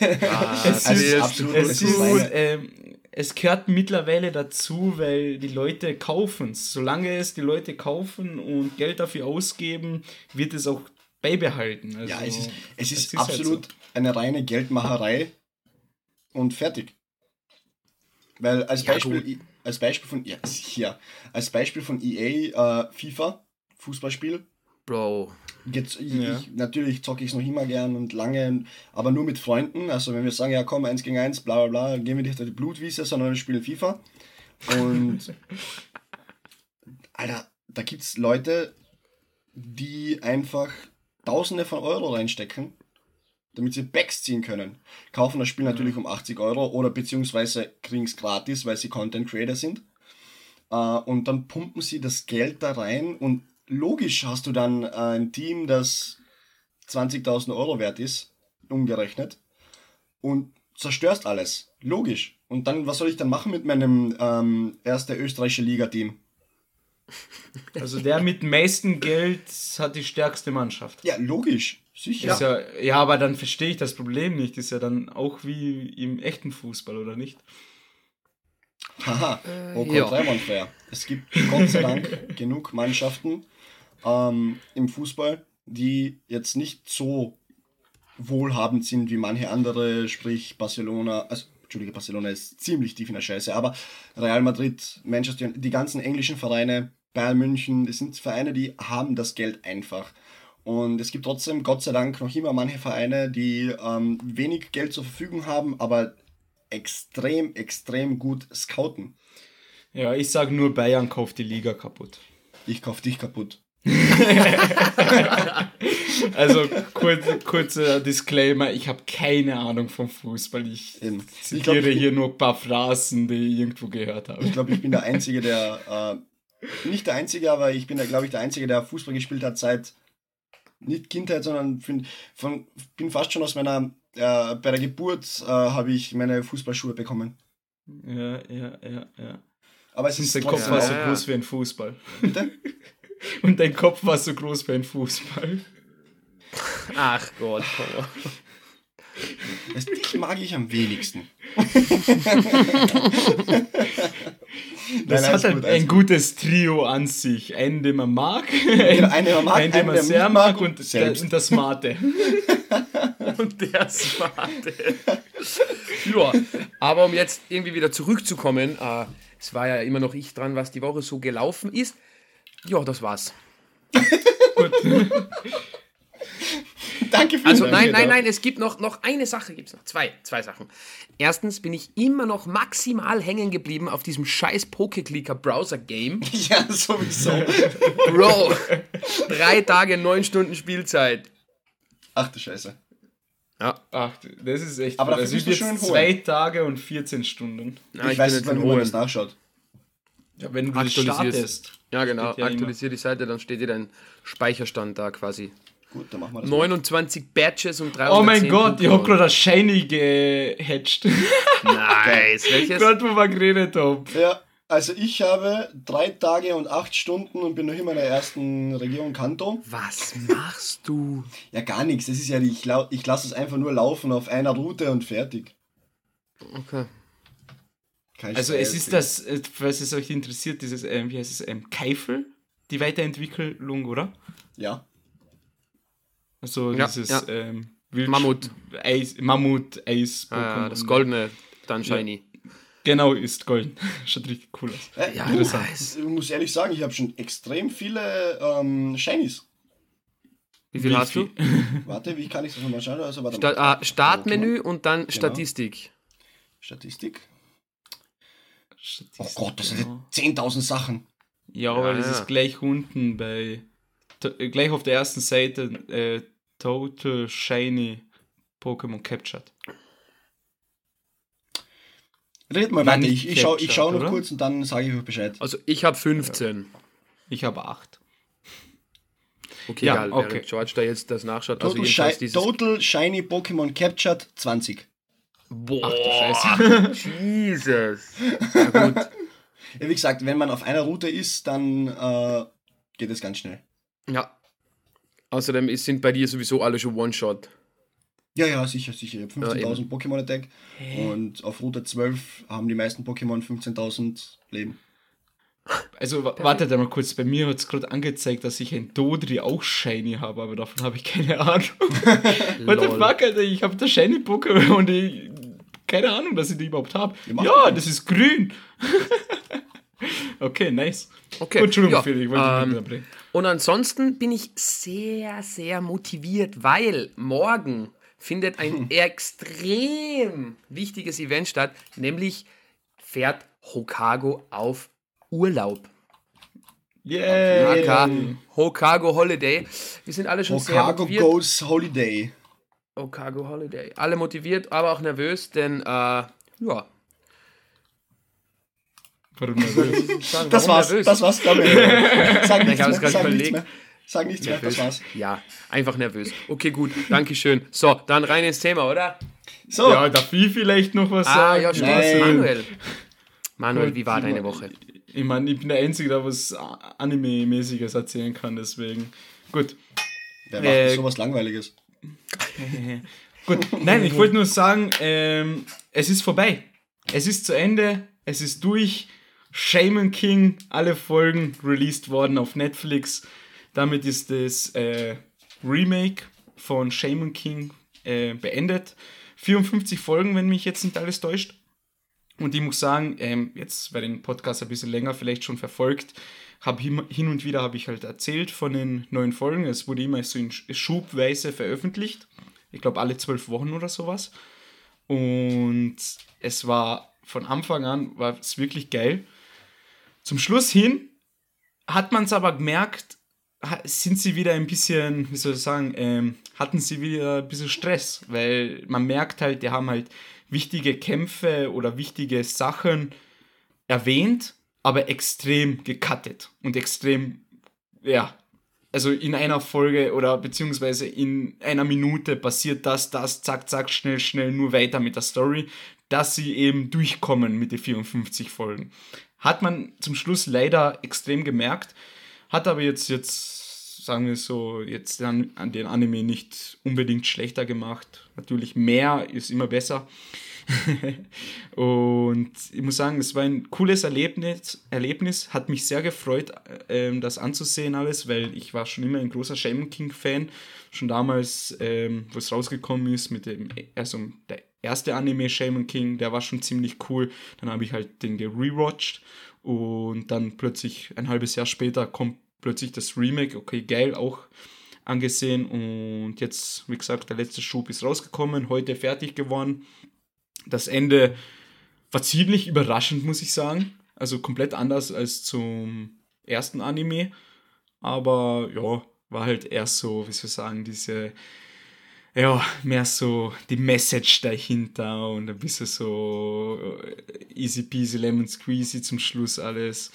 Speaker 3: Ah,
Speaker 1: es
Speaker 3: das
Speaker 1: ist,
Speaker 3: ist
Speaker 2: absolut-
Speaker 1: es, ist,
Speaker 2: ist
Speaker 1: ähm, es gehört mittlerweile dazu, weil die Leute kaufen es. Solange es die Leute kaufen und Geld dafür ausgeben, wird es auch beibehalten. Also,
Speaker 2: Ja, es ist, es ist,
Speaker 1: halt
Speaker 2: absolut
Speaker 1: so.
Speaker 2: eine reine Geldmacherei und fertig. Weil als
Speaker 3: Ja,
Speaker 2: Beispiel, als Beispiel von ja, hier, als Beispiel von EA äh, FIFA Fußballspiel
Speaker 3: Bro.
Speaker 2: Jetzt, ich,
Speaker 1: Ja.
Speaker 2: ich, natürlich zocke ich es noch immer gern und lange, aber nur mit Freunden. Also wenn wir sagen, ja komm, eins gegen eins, bla bla bla, gehen wir nicht auf die Blutwiese, sondern wir spielen FIFA. Und Alter, da gibt's Leute, die einfach Tausende von Euro reinstecken, damit sie Backs ziehen können. Kaufen das Spiel natürlich um 80 Euro oder beziehungsweise kriegen es gratis, weil sie Content Creator sind. Äh, und dann pumpen sie das Geld da rein und logisch hast du dann äh, ein Team, das 20.000 Euro wert ist, umgerechnet, und zerstörst alles. Logisch. Und dann, was soll ich dann machen mit meinem ähm, erste österreichische Liga-Team?
Speaker 1: Also der mit dem meisten Geld hat die stärkste Mannschaft.
Speaker 2: Ja, logisch. Sicher.
Speaker 1: Ist ja, ja, aber dann verstehe ich das Problem nicht. Ist ja dann auch wie im echten Fußball, oder nicht?
Speaker 2: Haha, oh
Speaker 3: ja.
Speaker 2: Gott, einwandfrei. Es gibt Gott sei Dank genug Mannschaften ähm, im Fußball, die jetzt nicht so wohlhabend sind wie manche andere, sprich Barcelona, also Entschuldige, Barcelona ist ziemlich tief in der Scheiße, aber Real Madrid, Manchester, die ganzen englischen Vereine, Bayern München, das sind Vereine, die haben das Geld einfach. Und es gibt trotzdem, Gott sei Dank, noch immer manche Vereine, die ähm, wenig Geld zur Verfügung haben, aber extrem, extrem gut scouten.
Speaker 1: Ja, ich sage nur, Bayern kauft die Liga kaputt.
Speaker 2: Ich kauf dich kaputt.
Speaker 1: Also kurz, kurzer Disclaimer, ich habe keine Ahnung vom Fußball. Ich
Speaker 2: Eben. Ich
Speaker 1: zitiere
Speaker 2: glaub, ich-
Speaker 1: hier nur ein paar Phrasen, die ich irgendwo gehört habe.
Speaker 2: Ich glaube, ich bin der Einzige, der, äh, nicht der Einzige, aber ich bin, glaube ich, der Einzige, der Fußball gespielt hat seit, nicht Kindheit, sondern von, von, bin fast schon aus meiner, äh, bei der Geburt äh, habe ich meine Fußballschuhe bekommen.
Speaker 1: Ja, ja, ja, ja.
Speaker 2: Aber es
Speaker 1: Und
Speaker 2: ist
Speaker 1: dein Kopf war
Speaker 3: Ja,
Speaker 1: so
Speaker 3: ja.
Speaker 1: groß wie ein Fußball.
Speaker 2: Bitte?
Speaker 1: Und dein Kopf war so groß wie ein Fußball.
Speaker 3: Ach Gott. Power.
Speaker 2: Das, dich mag ich am wenigsten.
Speaker 1: Das
Speaker 2: Nein,
Speaker 1: hat halt
Speaker 2: gut,
Speaker 1: ein
Speaker 2: gut.
Speaker 1: gutes Trio an sich. Einen, den man mag,
Speaker 2: Genau, einen, den man mag,
Speaker 1: einen, den
Speaker 2: einen,
Speaker 1: man
Speaker 2: der
Speaker 1: sehr mag
Speaker 2: mag
Speaker 1: und, der,
Speaker 2: selbst.
Speaker 1: und das Smarte.
Speaker 3: Und der Smarte. ja, aber um jetzt irgendwie wieder zurückzukommen, äh, es war ja immer noch ich dran, was die Woche so gelaufen ist. Ja, das war's.
Speaker 2: Danke für
Speaker 3: Also nein, nein, nein, es gibt noch, noch eine Sache, gibt's noch. Zwei, zwei Sachen. Erstens bin ich immer noch maximal hängen geblieben auf diesem scheiß Pokeclicker Browser Game.
Speaker 2: Ja, sowieso.
Speaker 3: Bro, drei Tage, neun Stunden Spielzeit.
Speaker 2: Ach du Scheiße.
Speaker 3: Ja,
Speaker 1: Ach, das ist echt
Speaker 2: Aber dafür
Speaker 1: Also
Speaker 2: bist du
Speaker 1: jetzt
Speaker 2: schön
Speaker 1: zwei Tage und 14 Stunden.
Speaker 3: ja
Speaker 2: ich weiß
Speaker 3: jetzt
Speaker 2: nicht, wann man das nachschaut.
Speaker 1: Ja, wenn du das
Speaker 3: Aktualisierst.
Speaker 1: startest.
Speaker 3: Ja, genau.
Speaker 1: Ja immer.
Speaker 3: Aktualisier die Seite, dann steht dir dein Speicherstand da quasi.
Speaker 2: Gut, dann machen wir das.
Speaker 3: 29 Badges und 310
Speaker 1: Oh mein Gott, ich hab
Speaker 3: Pokémon.
Speaker 1: gerade das Shiny gehatcht.
Speaker 3: Nice. Welches?
Speaker 1: Gerade wo wir geredet haben.
Speaker 2: Ja, also ich habe drei Tage und acht Stunden und bin noch immer in der ersten Region Kanto.
Speaker 3: Was machst du?
Speaker 2: Ja, gar nichts. Das ist ja, ich, ich lasse es einfach nur laufen auf einer Route und fertig.
Speaker 3: Okay.
Speaker 2: Ich
Speaker 1: Also es ist das, falls es euch interessiert, dieses, ähm, wie heißt es, ähm, Keifel, die Weiterentwicklung, oder?
Speaker 2: Ja.
Speaker 1: Also
Speaker 3: Ja,
Speaker 1: dieses
Speaker 3: ja.
Speaker 1: Ähm,
Speaker 3: Mammut.
Speaker 1: Eis, Mammut, Eis,
Speaker 3: Ah, ja, das Goldene, dann Shiny.
Speaker 1: Genau, ist golden. Schaut richtig cool aus.
Speaker 2: Äh,
Speaker 3: Ja,
Speaker 2: du,
Speaker 1: interessant.
Speaker 2: Ich muss ehrlich sagen, ich habe schon extrem viele ähm, Shinies.
Speaker 3: Wie viel
Speaker 1: Wie
Speaker 3: hast du?
Speaker 2: Warte, wie kann ich das nochmal schauen? Also, warte
Speaker 3: Sta
Speaker 2: mal.
Speaker 3: ah, Startmenü und dann Statistik.
Speaker 2: Statistik. Oh
Speaker 1: Statistik,
Speaker 2: Gott, das sind
Speaker 1: genau.
Speaker 2: 10.000 Sachen.
Speaker 1: Ja, aber
Speaker 3: Ja,
Speaker 1: das
Speaker 3: ja.
Speaker 1: ist gleich unten bei, gleich auf der ersten Seite, äh, Total Shiny Pokémon Captured.
Speaker 2: Red mal weiter. Ich, ich schaue ich schau noch
Speaker 1: oder?
Speaker 2: kurz und dann sage ich euch Bescheid.
Speaker 3: Also ich habe 15.
Speaker 1: Ich habe acht.
Speaker 3: Okay,
Speaker 1: Ja,
Speaker 3: egal,
Speaker 1: okay.
Speaker 3: George da jetzt das nachschaut. Also
Speaker 2: Total,
Speaker 3: jedenfalls
Speaker 2: Shi
Speaker 3: dieses...
Speaker 2: Total Shiny Pokémon Captured 20.
Speaker 3: Boah,
Speaker 1: Ach du Scheiße.
Speaker 3: Jesus. Ja, gut.
Speaker 2: Ja, wie gesagt, wenn man auf einer Route ist, dann äh, geht es ganz schnell.
Speaker 3: Ja. Außerdem sind bei dir sowieso alle schon One-Shot.
Speaker 2: Ja, ja, sicher, sicher. Ich habe
Speaker 3: Ja,
Speaker 2: 15.000 Pokémon Attack und auf Route 12 haben die meisten Pokémon 15.000 Leben.
Speaker 1: Also wa- wartet einmal kurz, bei mir hat es gerade angezeigt, dass ich ein Dodri auch Shiny habe, aber davon habe ich keine Ahnung. What the fuck, Alter, ich habe da Shiny Pokémon und ich, keine Ahnung, dass ich die überhaupt habe.
Speaker 2: Ja,
Speaker 1: Ja, das ist grün. okay, nice.
Speaker 3: Okay,
Speaker 1: Gut, Entschuldigung,
Speaker 3: ja,
Speaker 1: Phil, ich wollte dich
Speaker 3: ähm,
Speaker 1: nicht unterbrechen.
Speaker 3: Und ansonsten bin ich sehr, sehr motiviert, weil morgen findet ein extrem wichtiges Event statt, nämlich fährt Hokago auf Urlaub.
Speaker 1: Yeah.
Speaker 3: Hokago Holiday. Wir sind alle schon sehr
Speaker 2: Hokago
Speaker 3: motiviert.
Speaker 2: Goes Holiday.
Speaker 3: Hokago Holiday. Alle motiviert, aber auch nervös, denn äh, ja.
Speaker 1: Warum nervös?
Speaker 3: Sagen,
Speaker 2: Das
Speaker 3: warum
Speaker 2: war's,
Speaker 3: nervös?
Speaker 2: das war's, glaube ich. Sag nichts
Speaker 3: Ich habe es
Speaker 2: mehr,
Speaker 3: gerade
Speaker 2: sag nichts
Speaker 3: überlegt.
Speaker 2: mehr. Sag nichts mehr, das
Speaker 3: Nervös.
Speaker 2: war's.
Speaker 3: Ja, einfach nervös. Okay, gut, Dankeschön. So, dann rein ins Thema, oder?
Speaker 2: So,
Speaker 1: Ja, darf ich vielleicht noch was
Speaker 3: Ah,
Speaker 1: sagen?
Speaker 3: ja, stimmt. Manuel. Manuel, wie war deine Woche?
Speaker 1: Ich meine, ich bin der Einzige, der was Anime-mäßiges erzählen kann, deswegen. Gut.
Speaker 2: wer macht
Speaker 1: äh,
Speaker 2: sowas Langweiliges?
Speaker 1: Gut, nein, ich wollte nur sagen, ähm, es ist vorbei. Es ist zu Ende, es ist durch. Shaman King, alle Folgen released worden auf Netflix. Damit ist das äh, Remake von Shaman King äh, beendet. 54 Folgen, wenn mich jetzt nicht alles täuscht. Und ich muss sagen, ähm, jetzt wer den Podcast ein bisschen länger vielleicht schon verfolgt, hab hin und wieder habe ich halt erzählt von den neuen Folgen. Es wurde immer so in Sch- Schubweise veröffentlicht. Ich glaube alle zwölf Wochen oder sowas. Und es war von Anfang an war es wirklich geil. Zum Schluss hin hat man es aber gemerkt, sind sie wieder ein bisschen, wie soll ich sagen, ähm, hatten sie wieder ein bisschen Stress, weil man merkt halt, die haben halt wichtige Kämpfe oder wichtige Sachen erwähnt, aber extrem gecuttet und extrem, ja, also in einer Folge oder beziehungsweise in einer Minute passiert das, das, zack, zack, schnell, schnell, nur weiter mit der Story, dass sie eben durchkommen mit den 54 Folgen. Hat man zum Schluss leider extrem gemerkt, hat aber jetzt, jetzt sagen wir so, jetzt an, den Anime nicht unbedingt schlechter gemacht. Natürlich mehr ist immer besser. und ich muss sagen, es war ein cooles Erlebnis, Erlebnis. hat mich sehr gefreut, ähm, das anzusehen alles, weil ich war schon immer ein großer Shaman King Fan, schon damals, ähm, wo es rausgekommen ist mit dem, also der erste Anime Shaman King, der war schon ziemlich cool. Dann habe ich halt den gerewatcht und dann plötzlich ein halbes Jahr später kommt plötzlich das Remake, okay, geil, auch angesehen und jetzt, wie gesagt, der letzte Schub ist rausgekommen, heute fertig geworden. Das Ende war ziemlich überraschend, muss ich sagen. Also komplett anders als zum ersten Anime. Aber ja, war halt erst so, wie soll ich sagen, diese, ja, mehr so die Message dahinter und ein bisschen so äh, easy peasy lemon squeezy zum Schluss alles.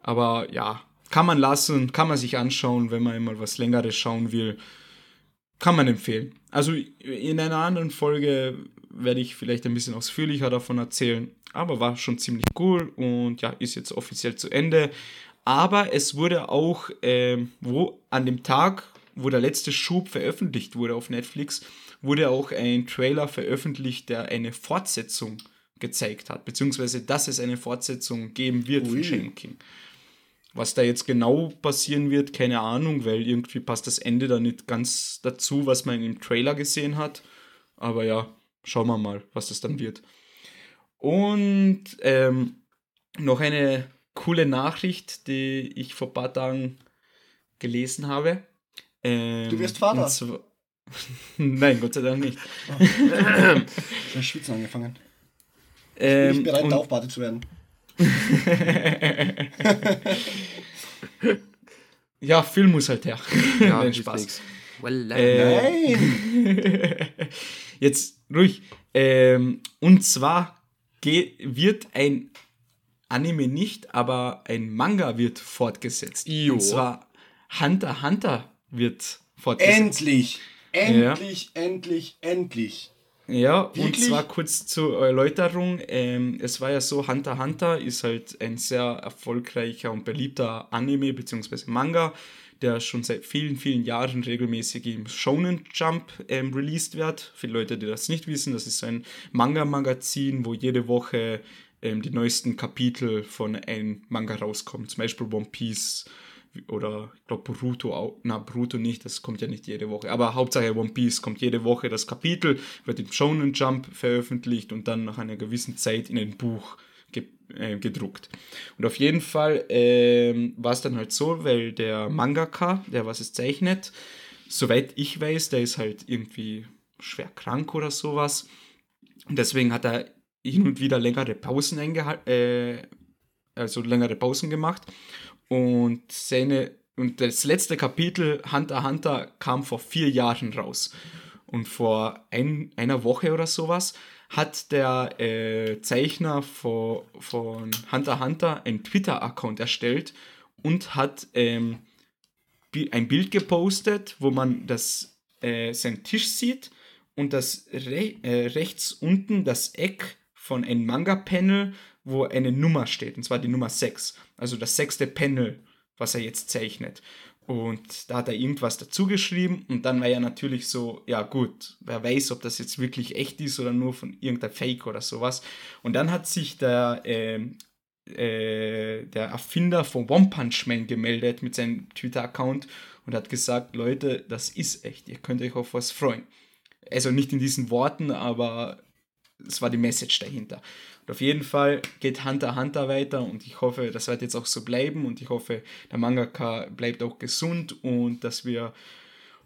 Speaker 1: Aber ja, kann man lassen, kann man sich anschauen, wenn man einmal was längeres schauen will. Kann man empfehlen. Also in einer anderen Folge werde ich vielleicht ein bisschen ausführlicher davon erzählen. Aber war schon ziemlich cool und ja, ist jetzt offiziell zu Ende. Aber es wurde auch, ähm, wo an dem Tag, wo der letzte Schub veröffentlicht wurde auf Netflix, wurde auch ein Trailer veröffentlicht, der eine Fortsetzung gezeigt hat. Beziehungsweise, dass es eine Fortsetzung geben wird
Speaker 2: Ui.
Speaker 1: von Shaman King. Was da jetzt genau passieren wird, keine Ahnung, weil irgendwie passt das Ende da nicht ganz dazu, was man im Trailer gesehen hat. Aber ja, schauen wir mal, was das dann wird. Und ähm, noch eine coole Nachricht, die ich vor ein paar Tagen gelesen habe. Ähm,
Speaker 2: Du wirst Vater.
Speaker 1: Nein, Gott sei Dank nicht.
Speaker 2: Ich habe schwitzen angefangen. Bin
Speaker 1: Ähm,
Speaker 2: ich bereit,
Speaker 1: und-
Speaker 2: Taufpate zu werden.
Speaker 1: ja, Film muss halt her.
Speaker 3: Ja,
Speaker 1: Nein, Spaß.
Speaker 3: Well,
Speaker 1: Äh,
Speaker 2: Nein!
Speaker 1: Jetzt ruhig. Ähm, und zwar wird ein Anime nicht, aber ein Manga wird fortgesetzt.
Speaker 3: Jo.
Speaker 1: Und zwar Hunter x Hunter wird fortgesetzt.
Speaker 2: Endlich! Endlich, endlich, endlich.
Speaker 1: Ja,
Speaker 2: Wirklich?
Speaker 1: und zwar kurz zur Erläuterung. Ähm, es war ja so, Hunter x Hunter ist halt ein sehr erfolgreicher und beliebter Anime bzw. Manga, der schon seit vielen, vielen Jahren regelmäßig im Shonen Jump ähm, released wird. Viele Leute, die das nicht wissen, das ist so ein Manga-Magazin, wo jede Woche ähm, die neuesten Kapitel von einem Manga rauskommen. Zum Beispiel One Piece oder ich glaube Boruto auch. Na, Boruto nicht, das kommt ja nicht jede Woche. Aber Hauptsache One Piece kommt jede Woche das Kapitel, wird im Shonen Jump veröffentlicht und dann nach einer gewissen Zeit in ein Buch ge äh, gedruckt. Und auf jeden Fall ähm, war es dann halt so, weil der Mangaka, der was es zeichnet, soweit ich weiß, der ist halt irgendwie schwer krank oder sowas. Und deswegen hat er hin und wieder längere Pausen eingehalten, äh, also längere Pausen gemacht. Und seine und das letzte Kapitel Hunter x Hunter kam vor vier Jahren raus. Und vor ein, einer Woche oder sowas hat der äh, Zeichner von, von Hunter x Hunter einen Twitter-Account erstellt und hat ähm, ein Bild gepostet, wo man das, äh, seinen Tisch sieht und das re äh, rechts unten das Eck von einem Manga-Panel, wo eine Nummer steht, und zwar die Nummer 6. Also das sechste Panel, was er jetzt zeichnet. Und da hat er irgendwas dazu geschrieben und dann war ja natürlich so, ja gut, wer weiß, ob das jetzt wirklich echt ist oder nur von irgendeiner Fake oder sowas. Und dann hat sich der, ähm, äh, der Erfinder von One Punch Man gemeldet mit seinem Twitter-Account und hat gesagt, Leute, das ist echt, ihr könnt euch auf was freuen. Also nicht in diesen Worten, aber es war die Message dahinter. Und auf jeden Fall geht Hunter Hunter weiter und ich hoffe, das wird jetzt auch so bleiben und ich hoffe, der Mangaka bleibt auch gesund und dass wir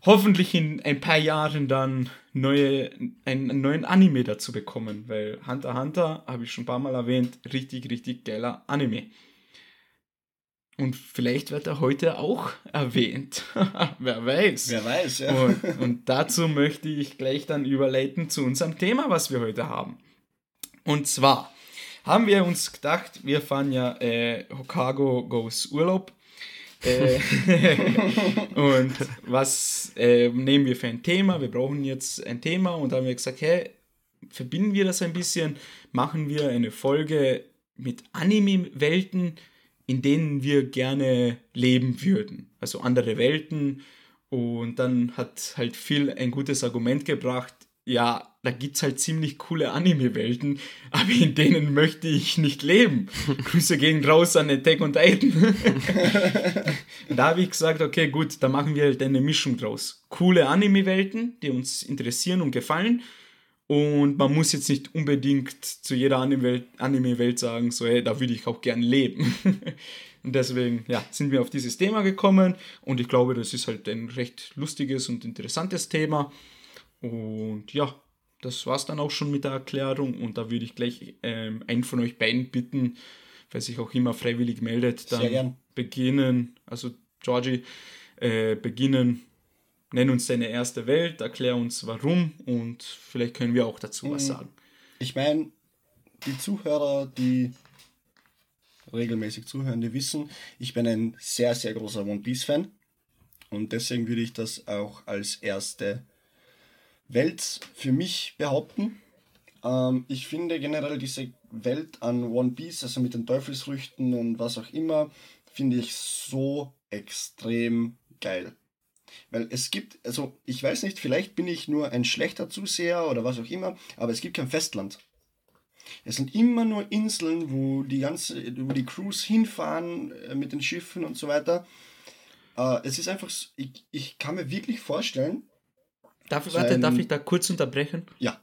Speaker 1: hoffentlich in ein paar Jahren dann neue, einen, neuen Anime dazu bekommen, weil Hunter Hunter, habe ich schon ein paar Mal erwähnt, richtig, richtig geiler Anime. Und vielleicht wird er heute auch erwähnt. Wer weiß.
Speaker 2: Wer weiß, ja.
Speaker 1: Und, und dazu möchte ich gleich dann überleiten zu unserem Thema, was wir heute haben. Und zwar haben wir uns gedacht, wir fahren ja äh, Hokkaido Goes Urlaub. äh, und was äh, nehmen wir für ein Thema? Wir brauchen jetzt ein Thema und haben wir gesagt, hey, verbinden wir das ein bisschen, machen wir eine Folge mit Anime-Welten, in denen wir gerne leben würden. Also andere Welten. Und dann hat halt Phil ein gutes Argument gebracht. Ja, da gibt es halt ziemlich coole Anime-Welten, aber in denen möchte ich nicht leben. Grüße gehen raus an Attack und Titan. da habe ich gesagt, okay, gut, da machen wir halt eine Mischung draus. Coole Anime-Welten, die uns interessieren und gefallen. Und man muss jetzt nicht unbedingt zu jeder Anime-Welt Anime sagen, so, hey, da würde ich auch gern leben. und deswegen, ja, sind wir auf dieses Thema gekommen. Und ich glaube, das ist halt ein recht lustiges und interessantes Thema. Und ja, das war's dann auch schon mit der Erklärung. Und da würde ich gleich ähm, einen von euch beiden bitten, wer sich auch immer freiwillig meldet, dann beginnen, also Georgie, äh, beginnen, nenn uns deine erste Welt, erklär uns warum und vielleicht können wir auch dazu was
Speaker 2: Mhm.
Speaker 1: sagen.
Speaker 2: Ich meine, die Zuhörer, die regelmäßig zuhören, die wissen, ich bin ein sehr, sehr großer One Piece-Fan. Und deswegen würde ich das auch als erste Welt für mich behaupten. Ähm, ich finde generell diese Welt an One Piece, also mit den Teufelsfrüchten und was auch immer, finde ich so extrem geil. Weil es gibt, also ich weiß nicht, vielleicht bin ich nur ein schlechter Zuseher oder was auch immer, aber es gibt kein Festland. Es sind immer nur Inseln, wo die ganze, wo die Crews hinfahren äh, mit den Schiffen und so weiter. Äh, es ist einfach, ich, ich kann mir wirklich vorstellen,
Speaker 1: Darf,
Speaker 2: So
Speaker 1: warte, darf ich da kurz unterbrechen?
Speaker 2: ja,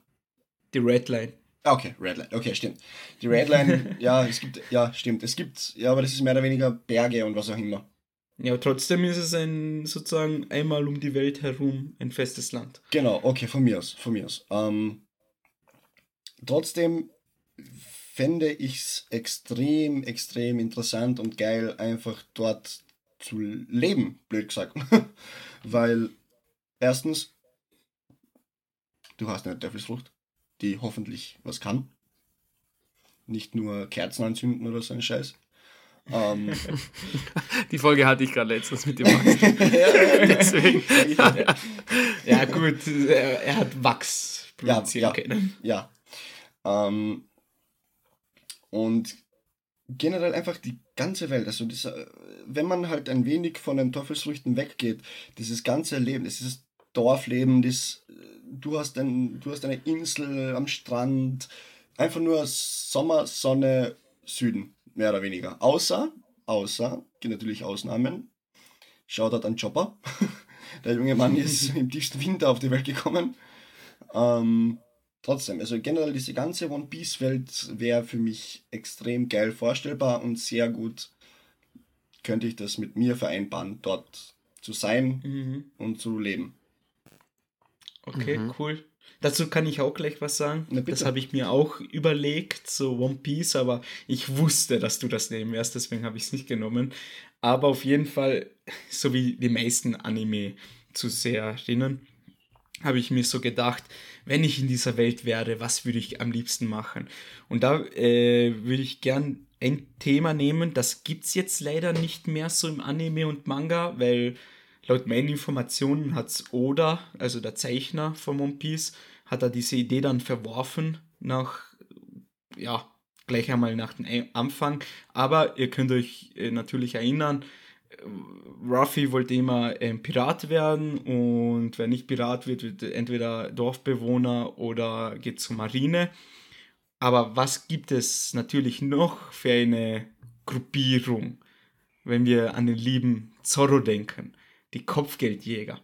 Speaker 1: Die Red Line.
Speaker 2: Ah, Okay, Redline. Okay, stimmt. Die Redline, ja, es gibt, ja, stimmt. Es gibt, ja, aber das ist mehr oder weniger Berge und was auch immer.
Speaker 1: Ja, trotzdem ist es ein sozusagen einmal um die Welt herum ein festes Land.
Speaker 2: Genau, okay, von mir aus, von mir aus. Ähm, trotzdem fände ich es extrem, extrem interessant und geil, einfach dort zu leben, blöd gesagt. Weil, erstens, du hast eine Teufelsfrucht, die hoffentlich was kann. Nicht nur Kerzen anzünden oder so ein Scheiß. Ähm,
Speaker 3: Die Folge hatte ich gerade letztens mit dem Max.
Speaker 2: ja.
Speaker 1: Ja, gut, er, hat Wachs produzieren
Speaker 2: ja,
Speaker 1: können.
Speaker 2: Ja. Ähm, und generell einfach die ganze Welt. Also das, äh, wenn man halt ein wenig von den Teufelsfrüchten weggeht, dieses ganze Leben, dieses Dorfleben, das, äh, du, hast ein, du hast eine Insel am Strand, einfach nur Sommer, Sonne, Süden, mehr oder weniger. Außer, außer, gibt natürlich Ausnahmen. Shoutout an Chopper. Der junge Mann ist im tiefsten Winter auf die Welt gekommen. Ähm, trotzdem, also generell diese ganze One Piece Welt wäre für mich extrem geil vorstellbar und sehr gut könnte ich das mit mir vereinbaren, dort zu sein
Speaker 1: Mhm.
Speaker 2: und zu leben.
Speaker 1: Okay,
Speaker 3: Mhm.
Speaker 1: cool. Dazu kann ich auch gleich was sagen. Das habe ich mir auch überlegt, so One Piece, aber ich wusste, dass du das nehmen wirst, deswegen habe ich es nicht genommen. Aber auf jeden Fall, so wie die meisten Anime zu sehr erinnern, habe ich mir so gedacht, wenn ich in dieser Welt wäre, was würde ich am liebsten machen? Und da äh, würde ich gern ein Thema nehmen, das gibt es jetzt leider nicht mehr so im Anime und Manga, weil laut meinen Informationen hat Oda, also der Zeichner von One Piece, hat er diese Idee dann verworfen nach, ja, gleich einmal nach dem Anfang. Aber ihr könnt euch äh, natürlich erinnern, Ruffy wollte immer ähm, Pirat werden und wer nicht Pirat wird, wird entweder Dorfbewohner oder geht zur Marine. Aber was gibt es natürlich noch für eine Gruppierung, wenn wir an den lieben Zorro denken? Die Kopfgeldjäger.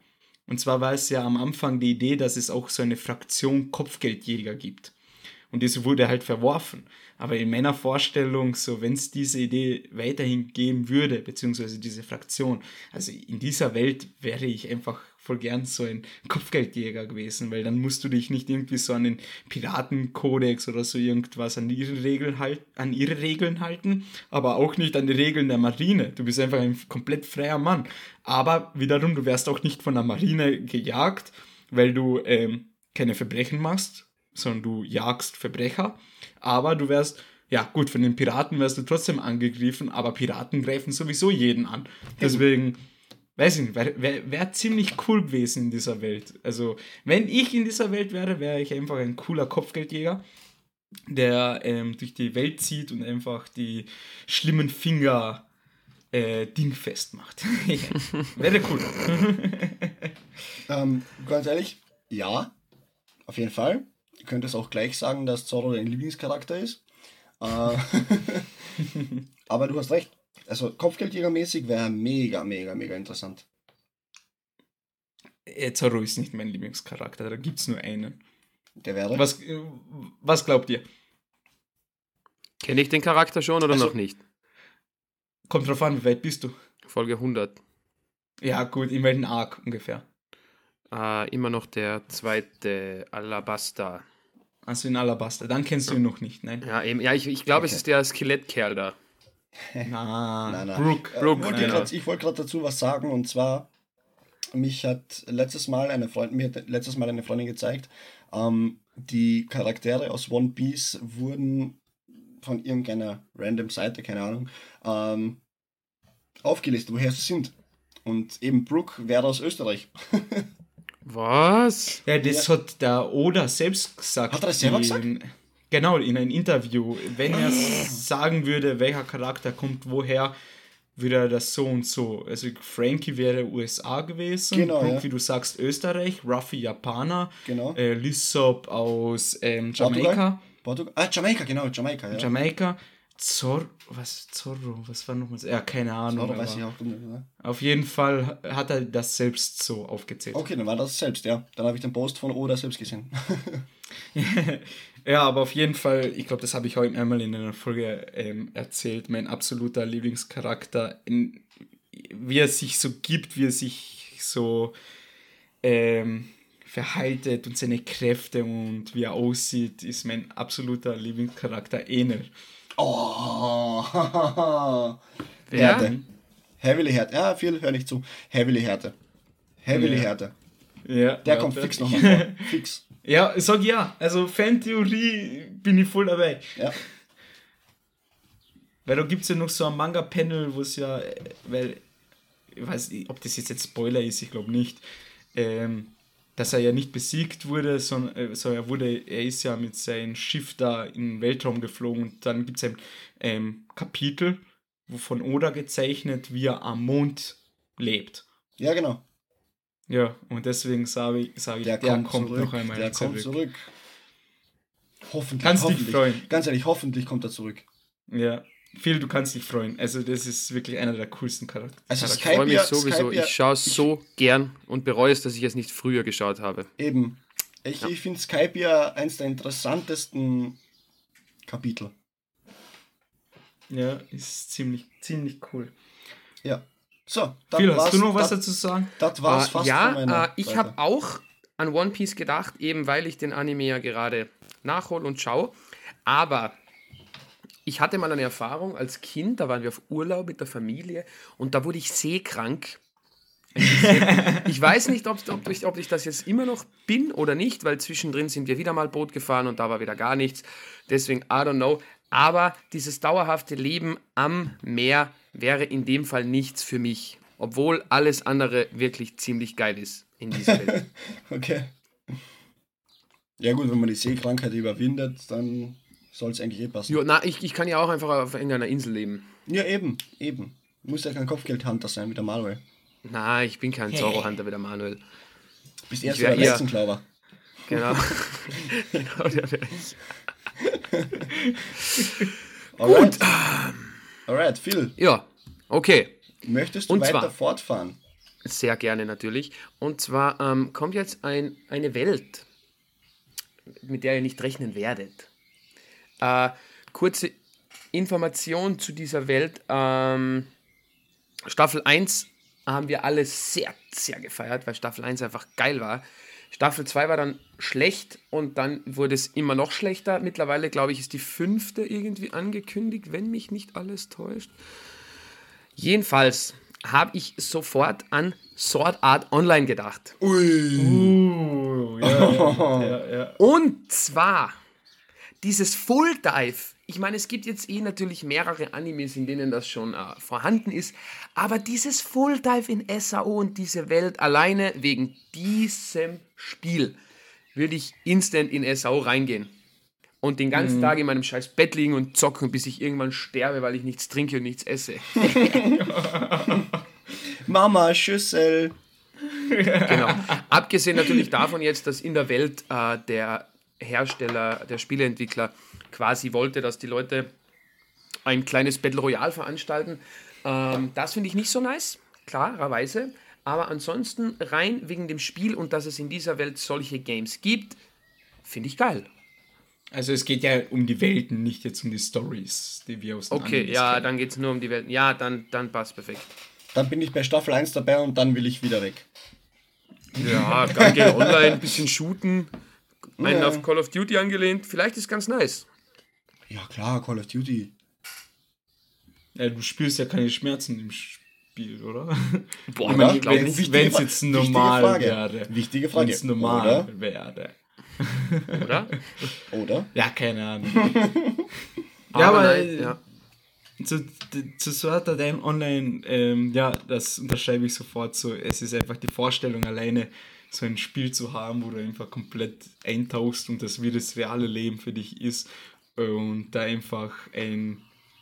Speaker 1: Und zwar war es ja am Anfang die Idee, dass es auch so eine Fraktion Kopfgeldjäger gibt. Und diese wurde halt verworfen. Aber in meiner Vorstellung, so wenn es diese Idee weiterhin geben würde, beziehungsweise diese Fraktion, also in dieser Welt wäre ich einfach voll gern so ein Kopfgeldjäger gewesen, weil dann musst du dich nicht irgendwie so an den Piratenkodex oder so irgendwas an ihre Regeln halt, an ihre Regeln halten, aber auch nicht an die Regeln der Marine. Du bist einfach ein komplett freier Mann. Aber wiederum, du wärst auch nicht von der Marine gejagt, weil du ähm, keine Verbrechen machst, sondern du jagst Verbrecher. Aber du wärst, ja gut, von den Piraten wärst du trotzdem angegriffen, aber Piraten greifen sowieso jeden an. Deswegen, weiß ich nicht, wäre wär, wär ziemlich cool gewesen in dieser Welt. Also, wenn ich in dieser Welt wäre, wäre ich einfach ein cooler Kopfgeldjäger, der ähm, durch die Welt zieht und einfach die schlimmen Finger äh, dingfest macht. wäre cool.
Speaker 2: Ähm, ganz ehrlich, ja, auf jeden Fall. Ihr könnt es auch gleich sagen, dass Zorro dein Lieblingscharakter ist. Äh, aber du hast recht. Also Kopfgeldjägermäßig wäre mega, mega, mega interessant.
Speaker 1: Zorro ist nicht mein Lieblingscharakter, da gibt es nur einen.
Speaker 2: Der wäre.
Speaker 1: Was, was glaubt ihr?
Speaker 3: Kenne ich den Charakter schon oder
Speaker 2: Also-
Speaker 3: noch nicht?
Speaker 1: Kommt drauf an, wie weit bist du?
Speaker 3: Folge 100.
Speaker 1: Ja, gut, in welchem Arc ungefähr?
Speaker 3: Äh, immer noch der zweite Alabasta.
Speaker 1: Also in Alabaster. Dann kennst du ihn noch nicht, nein?
Speaker 3: Ja, eben, ja ich, ich glaube, es
Speaker 2: Okay.
Speaker 3: ist der Skelettkerl da.
Speaker 1: Na,
Speaker 2: Nein, nein.
Speaker 1: Brooke.
Speaker 2: Äh,
Speaker 3: Brooke,
Speaker 2: wollte
Speaker 1: nein,
Speaker 2: grad, ich wollte gerade dazu was sagen und zwar, mich hat letztes Mal eine Freundin, mir hat letztes Mal eine Freundin gezeigt, ähm, die Charaktere aus One Piece wurden von irgendeiner random Seite, keine Ahnung, ähm, aufgelistet, woher sie sind. Und eben Brooke wäre aus Österreich.
Speaker 3: Was?
Speaker 1: Ja, das hat der Oda selbst gesagt.
Speaker 2: Hat er das selber gesagt?
Speaker 1: Genau, in einem Interview. Wenn er sagen würde, welcher Charakter kommt woher, würde er das so und so. Also Frankie wäre USA gewesen,
Speaker 2: Genau,
Speaker 1: Brooke,
Speaker 2: ja.
Speaker 1: wie du sagst, Österreich, Ruffy Japaner,
Speaker 2: Genau.
Speaker 1: äh, Lissop aus ähm, Jamaika.
Speaker 2: Portugal? Portugal? Ah, Jamaika, genau, Jamaika, ja.
Speaker 1: Jamaika. Zor was Zorro, was war nochmal? Ja, keine Ahnung.
Speaker 2: Zorro weiß ich auch nicht. ne?
Speaker 1: Auf jeden Fall hat er das selbst so aufgezählt.
Speaker 2: Okay, dann war das selbst, ja. Dann habe ich den Post von Oda selbst gesehen.
Speaker 1: ja, aber auf jeden Fall, ich glaube, das habe ich heute einmal in einer Folge ähm, erzählt, mein absoluter Lieblingscharakter, in, wie er sich so gibt, wie er sich so ähm, verhaltet und seine Kräfte und wie er aussieht, ist mein absoluter Lieblingscharakter Enel.
Speaker 2: Oh,
Speaker 3: Wer?
Speaker 2: Härte. Heavily Härte. Ja, viel, hör nicht zu. Heavily Härte. Heavily
Speaker 1: Ja.
Speaker 2: Härte.
Speaker 1: Ja,
Speaker 2: Der kommt
Speaker 1: warte.
Speaker 2: fix nochmal vor. Fix.
Speaker 1: Ja, sag ja. Also Fantheorie bin ich voll dabei.
Speaker 2: Ja.
Speaker 1: Weil da gibt es ja noch so ein Manga-Panel, wo es ja, weil, ich weiß nicht, ob das jetzt ein Spoiler ist, ich glaube nicht, ähm, dass er ja nicht besiegt wurde, sondern äh, so er wurde, er ist ja mit seinem Schiff da in den Weltraum geflogen und dann gibt es ein ähm, Kapitel, wo von Oda gezeichnet, wie er am Mond lebt.
Speaker 2: Ja, genau.
Speaker 1: Ja, und deswegen sage ich, sag ich,
Speaker 2: Der,
Speaker 1: der,
Speaker 2: kommt,
Speaker 1: kommt,
Speaker 2: zurück.
Speaker 1: noch einmal
Speaker 2: der kommt zurück. Hoffentlich.
Speaker 1: Kannst dich
Speaker 2: hoffentlich.
Speaker 1: freuen.
Speaker 2: Ganz ehrlich, hoffentlich kommt er zurück.
Speaker 1: Ja, Phil, du kannst dich freuen. Also das ist wirklich einer der coolsten Charaktere.
Speaker 2: Also
Speaker 3: Ich freue mich sowieso.
Speaker 2: Skype,
Speaker 3: Ich schaue es so gern und bereue es, dass ich es nicht früher geschaut habe.
Speaker 2: Eben. Ich, ich finde Skype ja eins der interessantesten Kapitel.
Speaker 1: Ja, ist ziemlich, ziemlich cool.
Speaker 2: Ja. So, dann
Speaker 1: Phil, hast du noch was dazu zu sagen?
Speaker 2: das war's
Speaker 3: Äh,
Speaker 2: fast
Speaker 3: ja, äh, ich habe auch an One Piece gedacht, eben weil ich den Anime ja gerade nachhole und schaue. Aber ich hatte mal eine Erfahrung als Kind, da waren wir auf Urlaub mit der Familie und da wurde ich seekrank. Ich weiß nicht, ob, ob, ich, ob ich das jetzt immer noch bin oder nicht, weil zwischendrin sind wir wieder mal Boot gefahren und da war wieder gar nichts. Deswegen, I don't know. Aber dieses dauerhafte Leben am Meer wäre in dem Fall nichts für mich. Obwohl alles andere wirklich ziemlich geil ist in dieser Welt.
Speaker 2: Okay. Ja gut, wenn man die Seekrankheit überwindet, dann soll es eigentlich eh passen.
Speaker 3: jo, na, ich, ich kann ja auch einfach auf irgendeiner Insel leben.
Speaker 2: Ja, eben, eben. Muss ja kein Kopfgeldhunter sein wie der Manuel.
Speaker 3: Na, ich bin kein Zorro-Hunter wie der Manuel.
Speaker 2: Bist erst der Weizenklauber.
Speaker 3: Genau. genau der wär ich.
Speaker 2: Alright. Phil,
Speaker 3: Ja, okay.
Speaker 2: möchtest du
Speaker 3: Und
Speaker 2: weiter
Speaker 3: zwar-
Speaker 2: fortfahren?
Speaker 3: Sehr gerne natürlich. Und zwar ähm, kommt jetzt ein, eine Welt, mit der ihr nicht rechnen werdet. Äh, kurze Information zu dieser Welt. Ähm, Staffel 1 haben wir alle sehr, sehr gefeiert, weil Staffel 1 einfach geil war. Staffel 2 war dann schlecht und dann wurde es immer noch schlechter. Mittlerweile, glaube ich, ist die fünfte irgendwie angekündigt, wenn mich nicht alles täuscht. Jedenfalls habe ich sofort an Sword Art Online gedacht.
Speaker 2: Ui.
Speaker 1: Uh, ja, ja, ja, ja.
Speaker 3: Und zwar dieses Full Dive. Ich meine, es gibt jetzt eh natürlich mehrere Animes, in denen das schon äh, vorhanden ist. Aber dieses Full Dive in SAO und diese Welt alleine wegen diesem Spiel würde ich instant in SAO reingehen. Und den ganzen Tag in meinem scheiß Bett liegen und zocken, bis ich irgendwann sterbe, weil ich nichts trinke und nichts esse.
Speaker 2: Mama, Schüssel.
Speaker 3: Genau. Abgesehen natürlich davon jetzt, dass in der Welt äh, der Hersteller, der Spieleentwickler quasi wollte, dass die Leute ein kleines Battle Royale veranstalten. Ähm, das finde ich nicht so nice, klarerweise. Aber ansonsten rein wegen dem Spiel und dass es in dieser Welt solche Games gibt, finde ich geil.
Speaker 1: Also es geht ja um die Welten, nicht jetzt um die Stories, die wir aus den
Speaker 3: Okay,
Speaker 1: Animes
Speaker 3: ja,
Speaker 1: kennen.
Speaker 3: dann geht es nur um die Welt. Ja, dann, dann passt perfekt.
Speaker 2: Dann bin ich bei Staffel 1 dabei und dann will ich wieder weg.
Speaker 3: Ja, dann geht online, ein bisschen shooten, einen
Speaker 2: Ja.
Speaker 3: auf Call of Duty angelehnt. Vielleicht ist ganz nice.
Speaker 2: Ja klar, Call of Duty.
Speaker 1: Ja, du spürst ja keine Schmerzen im Spiel, oder?
Speaker 3: Boah,
Speaker 1: Ich meine, wenn- es jetzt normal
Speaker 2: Frage.
Speaker 1: wäre.
Speaker 2: Wichtige Frage.
Speaker 1: Wenn es normal wäre.
Speaker 3: Oder?
Speaker 2: Oder?
Speaker 1: Ja, keine Ahnung.
Speaker 3: Aber
Speaker 1: ja, aber
Speaker 3: nein,
Speaker 1: äh,
Speaker 3: ja.
Speaker 1: zu, zu Sword Art Online, ähm, ja, das unterschreibe ich sofort so. Es ist einfach die Vorstellung alleine, so ein Spiel zu haben, wo du einfach komplett eintauchst und das wie das reale Leben für dich ist und da einfach ein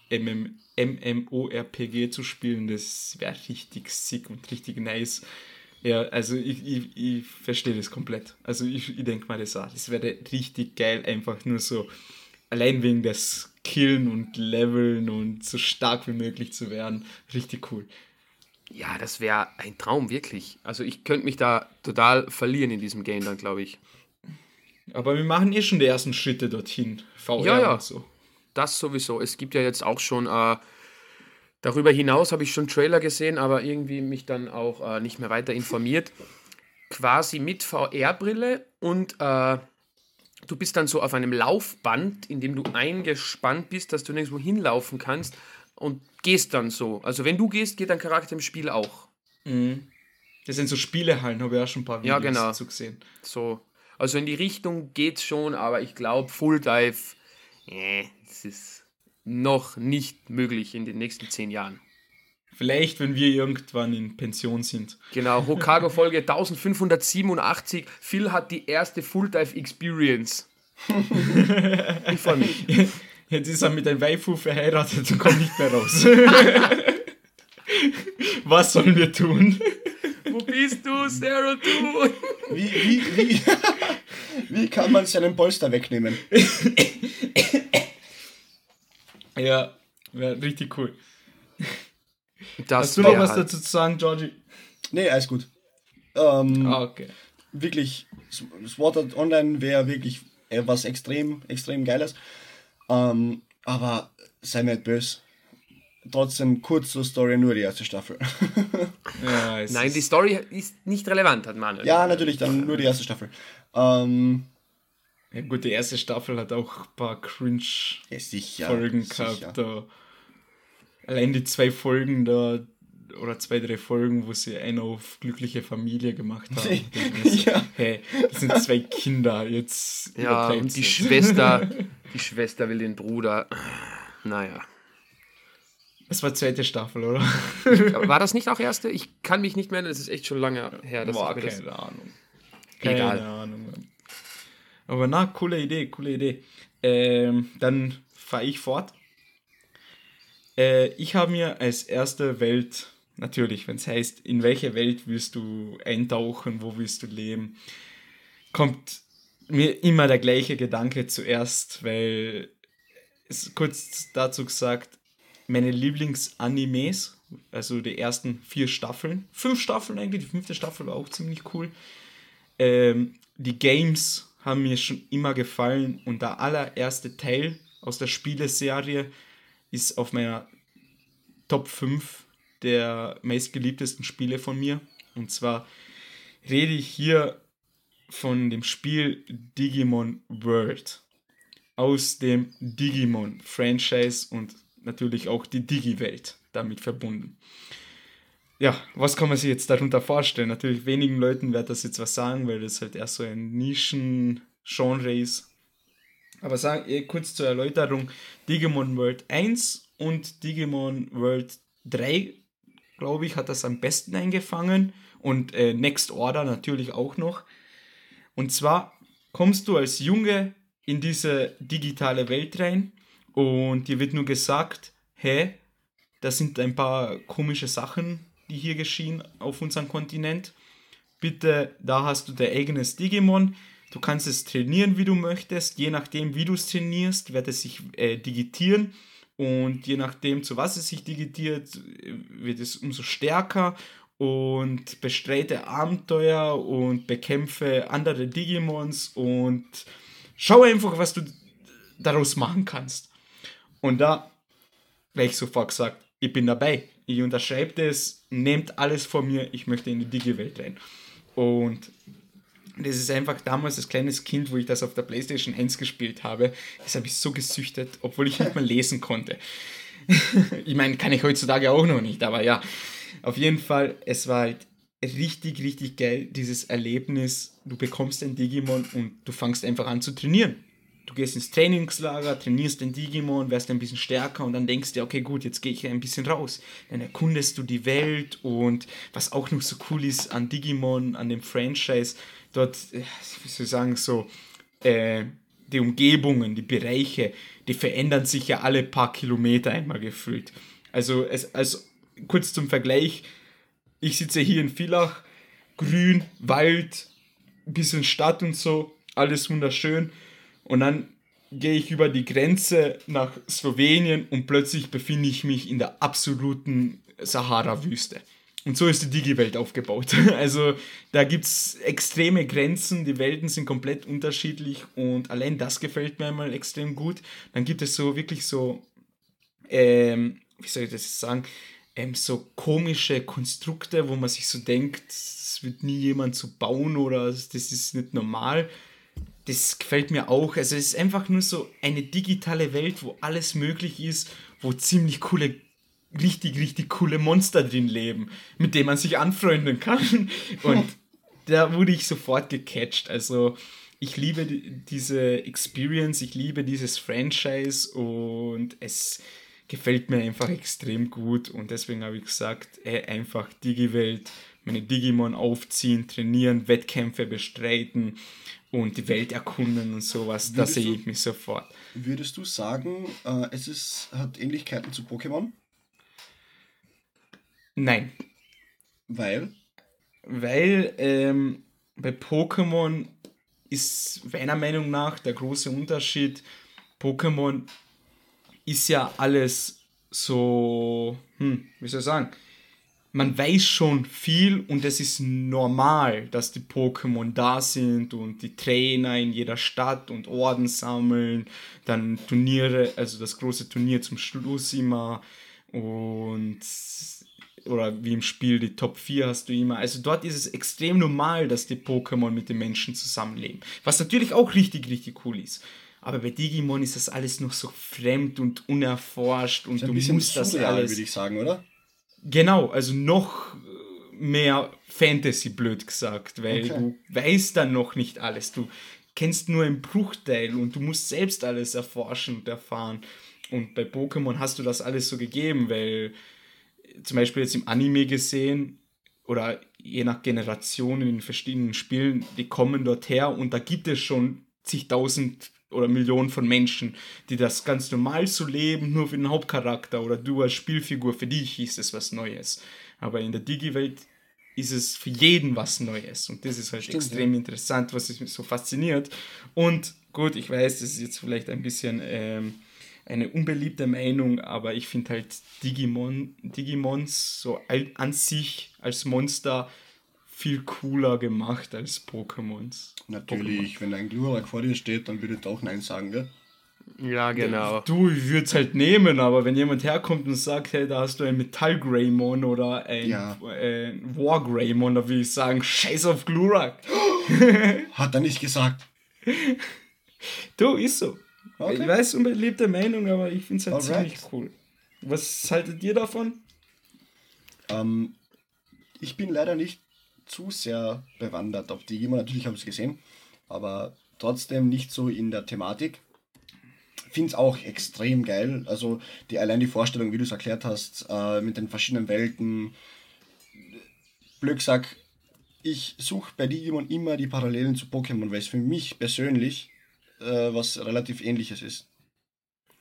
Speaker 1: MM, MMORPG zu spielen, das wäre richtig sick und richtig nice. Ja, also ich, ich, ich verstehe das komplett. Also ich, ich denke mal, das, das wäre richtig geil, einfach nur so allein wegen des Killen und Leveln und so stark wie möglich zu werden. Richtig cool.
Speaker 3: Ja, das wäre ein Traum, wirklich. Also ich könnte mich da total verlieren in diesem Game dann, glaube ich.
Speaker 1: Aber wir machen eh schon die ersten Schritte dorthin. VR
Speaker 3: Ja, ja.
Speaker 1: und so.
Speaker 3: Das sowieso. Es gibt ja jetzt auch schon, äh, darüber hinaus habe ich schon Trailer gesehen, aber irgendwie mich dann auch äh, nicht mehr weiter informiert. Quasi mit VR-Brille und äh, du bist dann so auf einem Laufband, in dem du eingespannt bist, dass du nirgendwo hinlaufen kannst und gehst dann so. Also wenn du gehst, geht dein Charakter im Spiel auch.
Speaker 1: Das sind so Spielehallen, habe ich auch schon ein paar
Speaker 3: Ja,
Speaker 1: Videos
Speaker 3: genau.
Speaker 1: dazu gesehen.
Speaker 3: So. Also in die Richtung geht's schon, aber ich glaube, Full Dive, äh, es ist noch nicht möglich in den nächsten zehn Jahren.
Speaker 1: Vielleicht, wenn wir irgendwann in Pension sind.
Speaker 3: Genau, Hokago Folge 1587. Phil hat die erste Full-Dive Experience. ich freue mich.
Speaker 1: Jetzt ist er mit einem Waifu verheiratet und kommt nicht mehr raus. Was sollen wir tun?
Speaker 3: Wo bist du, Sarah, du?
Speaker 2: Wie, wie, wie, wie kann man seinen Polster wegnehmen?
Speaker 1: ja, wäre richtig cool.
Speaker 3: Das
Speaker 1: Hast du noch was
Speaker 3: halt-
Speaker 1: dazu zu sagen, Georgie?
Speaker 2: Nee, alles gut. Ähm,
Speaker 1: Ah, okay.
Speaker 2: Wirklich, Sword Art Online wäre wirklich äh, was extrem, extrem Geiles. Ähm, aber sei mir nicht böse. Trotzdem kurz zur Story, nur die erste Staffel.
Speaker 1: Ja,
Speaker 3: Nein, die Story ist nicht relevant, hat Manuel.
Speaker 2: ja, natürlich, dann nur die erste Staffel. Ähm,
Speaker 1: ja, gut, die erste Staffel hat auch ein paar Cringe-Folgen
Speaker 2: ja,
Speaker 1: gehabt.
Speaker 2: sicher.
Speaker 1: Da. Allein die zwei Folgen da, oder zwei, drei Folgen, wo sie einen auf glückliche Familie gemacht haben. So,
Speaker 2: Ja.
Speaker 1: Hey, das sind zwei Kinder, jetzt
Speaker 3: Ja, und die
Speaker 1: nicht.
Speaker 3: Schwester, die Schwester will den Bruder. Naja.
Speaker 1: Das war zweite Staffel, oder?
Speaker 3: War das nicht auch erste? Ich kann mich nicht mehr erinnern, das ist echt schon lange her. dass
Speaker 1: Boah,
Speaker 3: ich mir das,
Speaker 1: keine Ahnung.
Speaker 3: Egal.
Speaker 1: Keine Ahnung. Mann. Aber na, coole Idee, coole Idee. Ähm, dann fahre ich fort. Äh, ich habe mir als erste Welt, natürlich, wenn es heißt, in welche Welt willst du eintauchen, wo willst du leben, kommt mir immer der gleiche Gedanke zuerst, weil es kurz dazu gesagt, meine Lieblingsanimes, also die ersten vier Staffeln, fünf Staffeln eigentlich, die fünfte Staffel war auch ziemlich cool. Ähm, die Games haben mir schon immer gefallen und der allererste Teil aus der Spieleserie ist auf meiner Top 5 der meistgeliebtesten Spiele von mir. Und zwar rede ich hier von dem Spiel Digimon World aus dem Digimon-Franchise und natürlich auch die Digi-Welt damit verbunden. Ja, was kann man sich jetzt darunter vorstellen? Natürlich wenigen Leuten wird das jetzt was sagen, weil das halt erst so ein Nischen-Genre ist. Aber sagen, eh, kurz zur Erläuterung, Digimon World 1 und Digimon World 3, glaube ich, hat das am besten eingefangen. Und äh, Next Order natürlich auch noch. Und zwar kommst du als Junge in diese digitale Welt rein und dir wird nur gesagt, hä, das sind ein paar komische Sachen, die hier geschehen auf unserem Kontinent. Bitte, da hast du dein eigenes Digimon. Du kannst es trainieren, wie du möchtest. Je nachdem, wie du es trainierst, wird es sich äh, digitieren. Und je nachdem, zu was es sich digitiert, wird es umso stärker und bestreite Abenteuer und bekämpfe andere Digimons und schau einfach, was du daraus machen kannst. Und da wäre ich sofort gesagt, ich bin dabei. Ich unterschreibe das, nehmt alles von mir, ich möchte in die Digi-Welt rein. Und das ist einfach damals als kleines Kind, wo ich das auf der Playstation 1 gespielt habe, das habe ich so gesüchtet, obwohl ich nicht mal lesen konnte. ich meine, kann ich heutzutage auch noch nicht, aber ja, auf jeden Fall, es war halt richtig, richtig geil, dieses Erlebnis. Du bekommst ein Digimon und du fangst einfach an zu trainieren. Du gehst ins Trainingslager, trainierst den Digimon, wirst ein bisschen stärker und dann denkst du, okay, gut, jetzt gehe ich ein bisschen raus. Dann erkundest du die Welt und was auch noch so cool ist an Digimon, an dem Franchise, dort, wie soll ich sagen, so, äh, die Umgebungen, die Bereiche, die verändern sich ja alle paar Kilometer einmal gefühlt. Also, es, also kurz zum Vergleich, ich sitze hier in Villach, grün, Wald, bisschen Stadt und so, alles wunderschön. Und dann gehe ich über die Grenze nach Slowenien und plötzlich befinde ich mich in der absoluten Sahara-Wüste. Und so ist die Digi-Welt aufgebaut. Also da gibt es extreme Grenzen, die Welten sind komplett unterschiedlich und allein das gefällt mir einmal extrem gut. Dann gibt es so wirklich so, ähm, wie soll ich das sagen, ähm, so komische Konstrukte, wo man sich so denkt, das wird nie jemand so bauen oder das ist nicht normal. Das gefällt mir auch. Also es ist einfach nur so eine digitale Welt, wo alles möglich ist, wo ziemlich coole, richtig, richtig coole Monster drin leben, mit denen man sich anfreunden kann. Und da wurde ich sofort gecatcht. Also ich liebe die- diese Experience, ich liebe dieses Franchise und es gefällt mir einfach extrem gut und deswegen habe ich gesagt, ey, einfach Digi-Welt, meine Digimon aufziehen, trainieren, Wettkämpfe bestreiten und die Welt erkunden und sowas, da sehe ich mich sofort.
Speaker 2: Würdest du sagen, äh, es ist, hat Ähnlichkeiten zu Pokémon?
Speaker 1: Nein.
Speaker 2: Weil?
Speaker 1: Weil ähm, bei Pokémon ist meiner Meinung nach der große Unterschied, Pokémon ist ja alles so, hm, wie soll ich sagen, man weiß schon viel und es ist normal, dass die Pokémon da sind und die Trainer in jeder Stadt und Orden sammeln, dann Turniere, also das große Turnier zum Schluss immer und oder wie im Spiel die Top 4 hast du immer. Also dort ist es extrem normal, dass die Pokémon mit den Menschen zusammenleben. Was natürlich auch richtig, richtig cool ist. Aber bei Digimon ist das alles noch so fremd und unerforscht und du musst das alles.
Speaker 2: würde ich sagen, oder?
Speaker 1: Genau, also noch mehr Fantasy, blöd gesagt, weil okay. du weißt dann noch nicht alles. Du kennst nur einen Bruchteil und du musst selbst alles erforschen und erfahren. Und bei Pokémon hast du das alles so gegeben, weil zum Beispiel jetzt im Anime gesehen oder je nach Generation in den verschiedenen Spielen, die kommen dort her und da gibt es schon zigtausend oder Millionen von Menschen, die das ganz normal so leben, nur für den Hauptcharakter oder du als Spielfigur, für dich ist es was Neues. Aber in der Digi-Welt ist es für jeden was Neues und das ist halt Stimmt, extrem ja. interessant, was mich so fasziniert. Und gut, ich weiß, das ist jetzt vielleicht ein bisschen ähm, eine unbeliebte Meinung, aber ich finde halt Digimon, Digimons so an sich als Monster viel cooler gemacht als Pokémons.
Speaker 2: Natürlich, Pokémon. wenn ein Glurak vor dir steht, dann würde ich auch Nein sagen, gell?
Speaker 3: Ja, genau.
Speaker 1: Du, ich würde es halt nehmen, aber wenn jemand herkommt und sagt, hey, da hast du ein Metall-Greymon oder ein, ja. äh, War-Greymon, da würde ich sagen, scheiß auf Glurak.
Speaker 2: Hat er nicht gesagt.
Speaker 1: Du, ist so. Okay. Ich weiß, unbeliebte Meinung, aber ich finde es halt Alright. ziemlich cool. Was haltet ihr davon?
Speaker 2: Ähm, ich bin leider nicht zu sehr bewandert auf Digimon. Natürlich habe ich es gesehen, aber trotzdem nicht so in der Thematik. Finde es auch extrem geil. Also die, allein die Vorstellung, wie du es erklärt hast, äh, mit den verschiedenen Welten. Blöcksack, ich suche bei Digimon immer die Parallelen zu Pokémon, weil es für mich persönlich äh, was relativ ähnliches ist.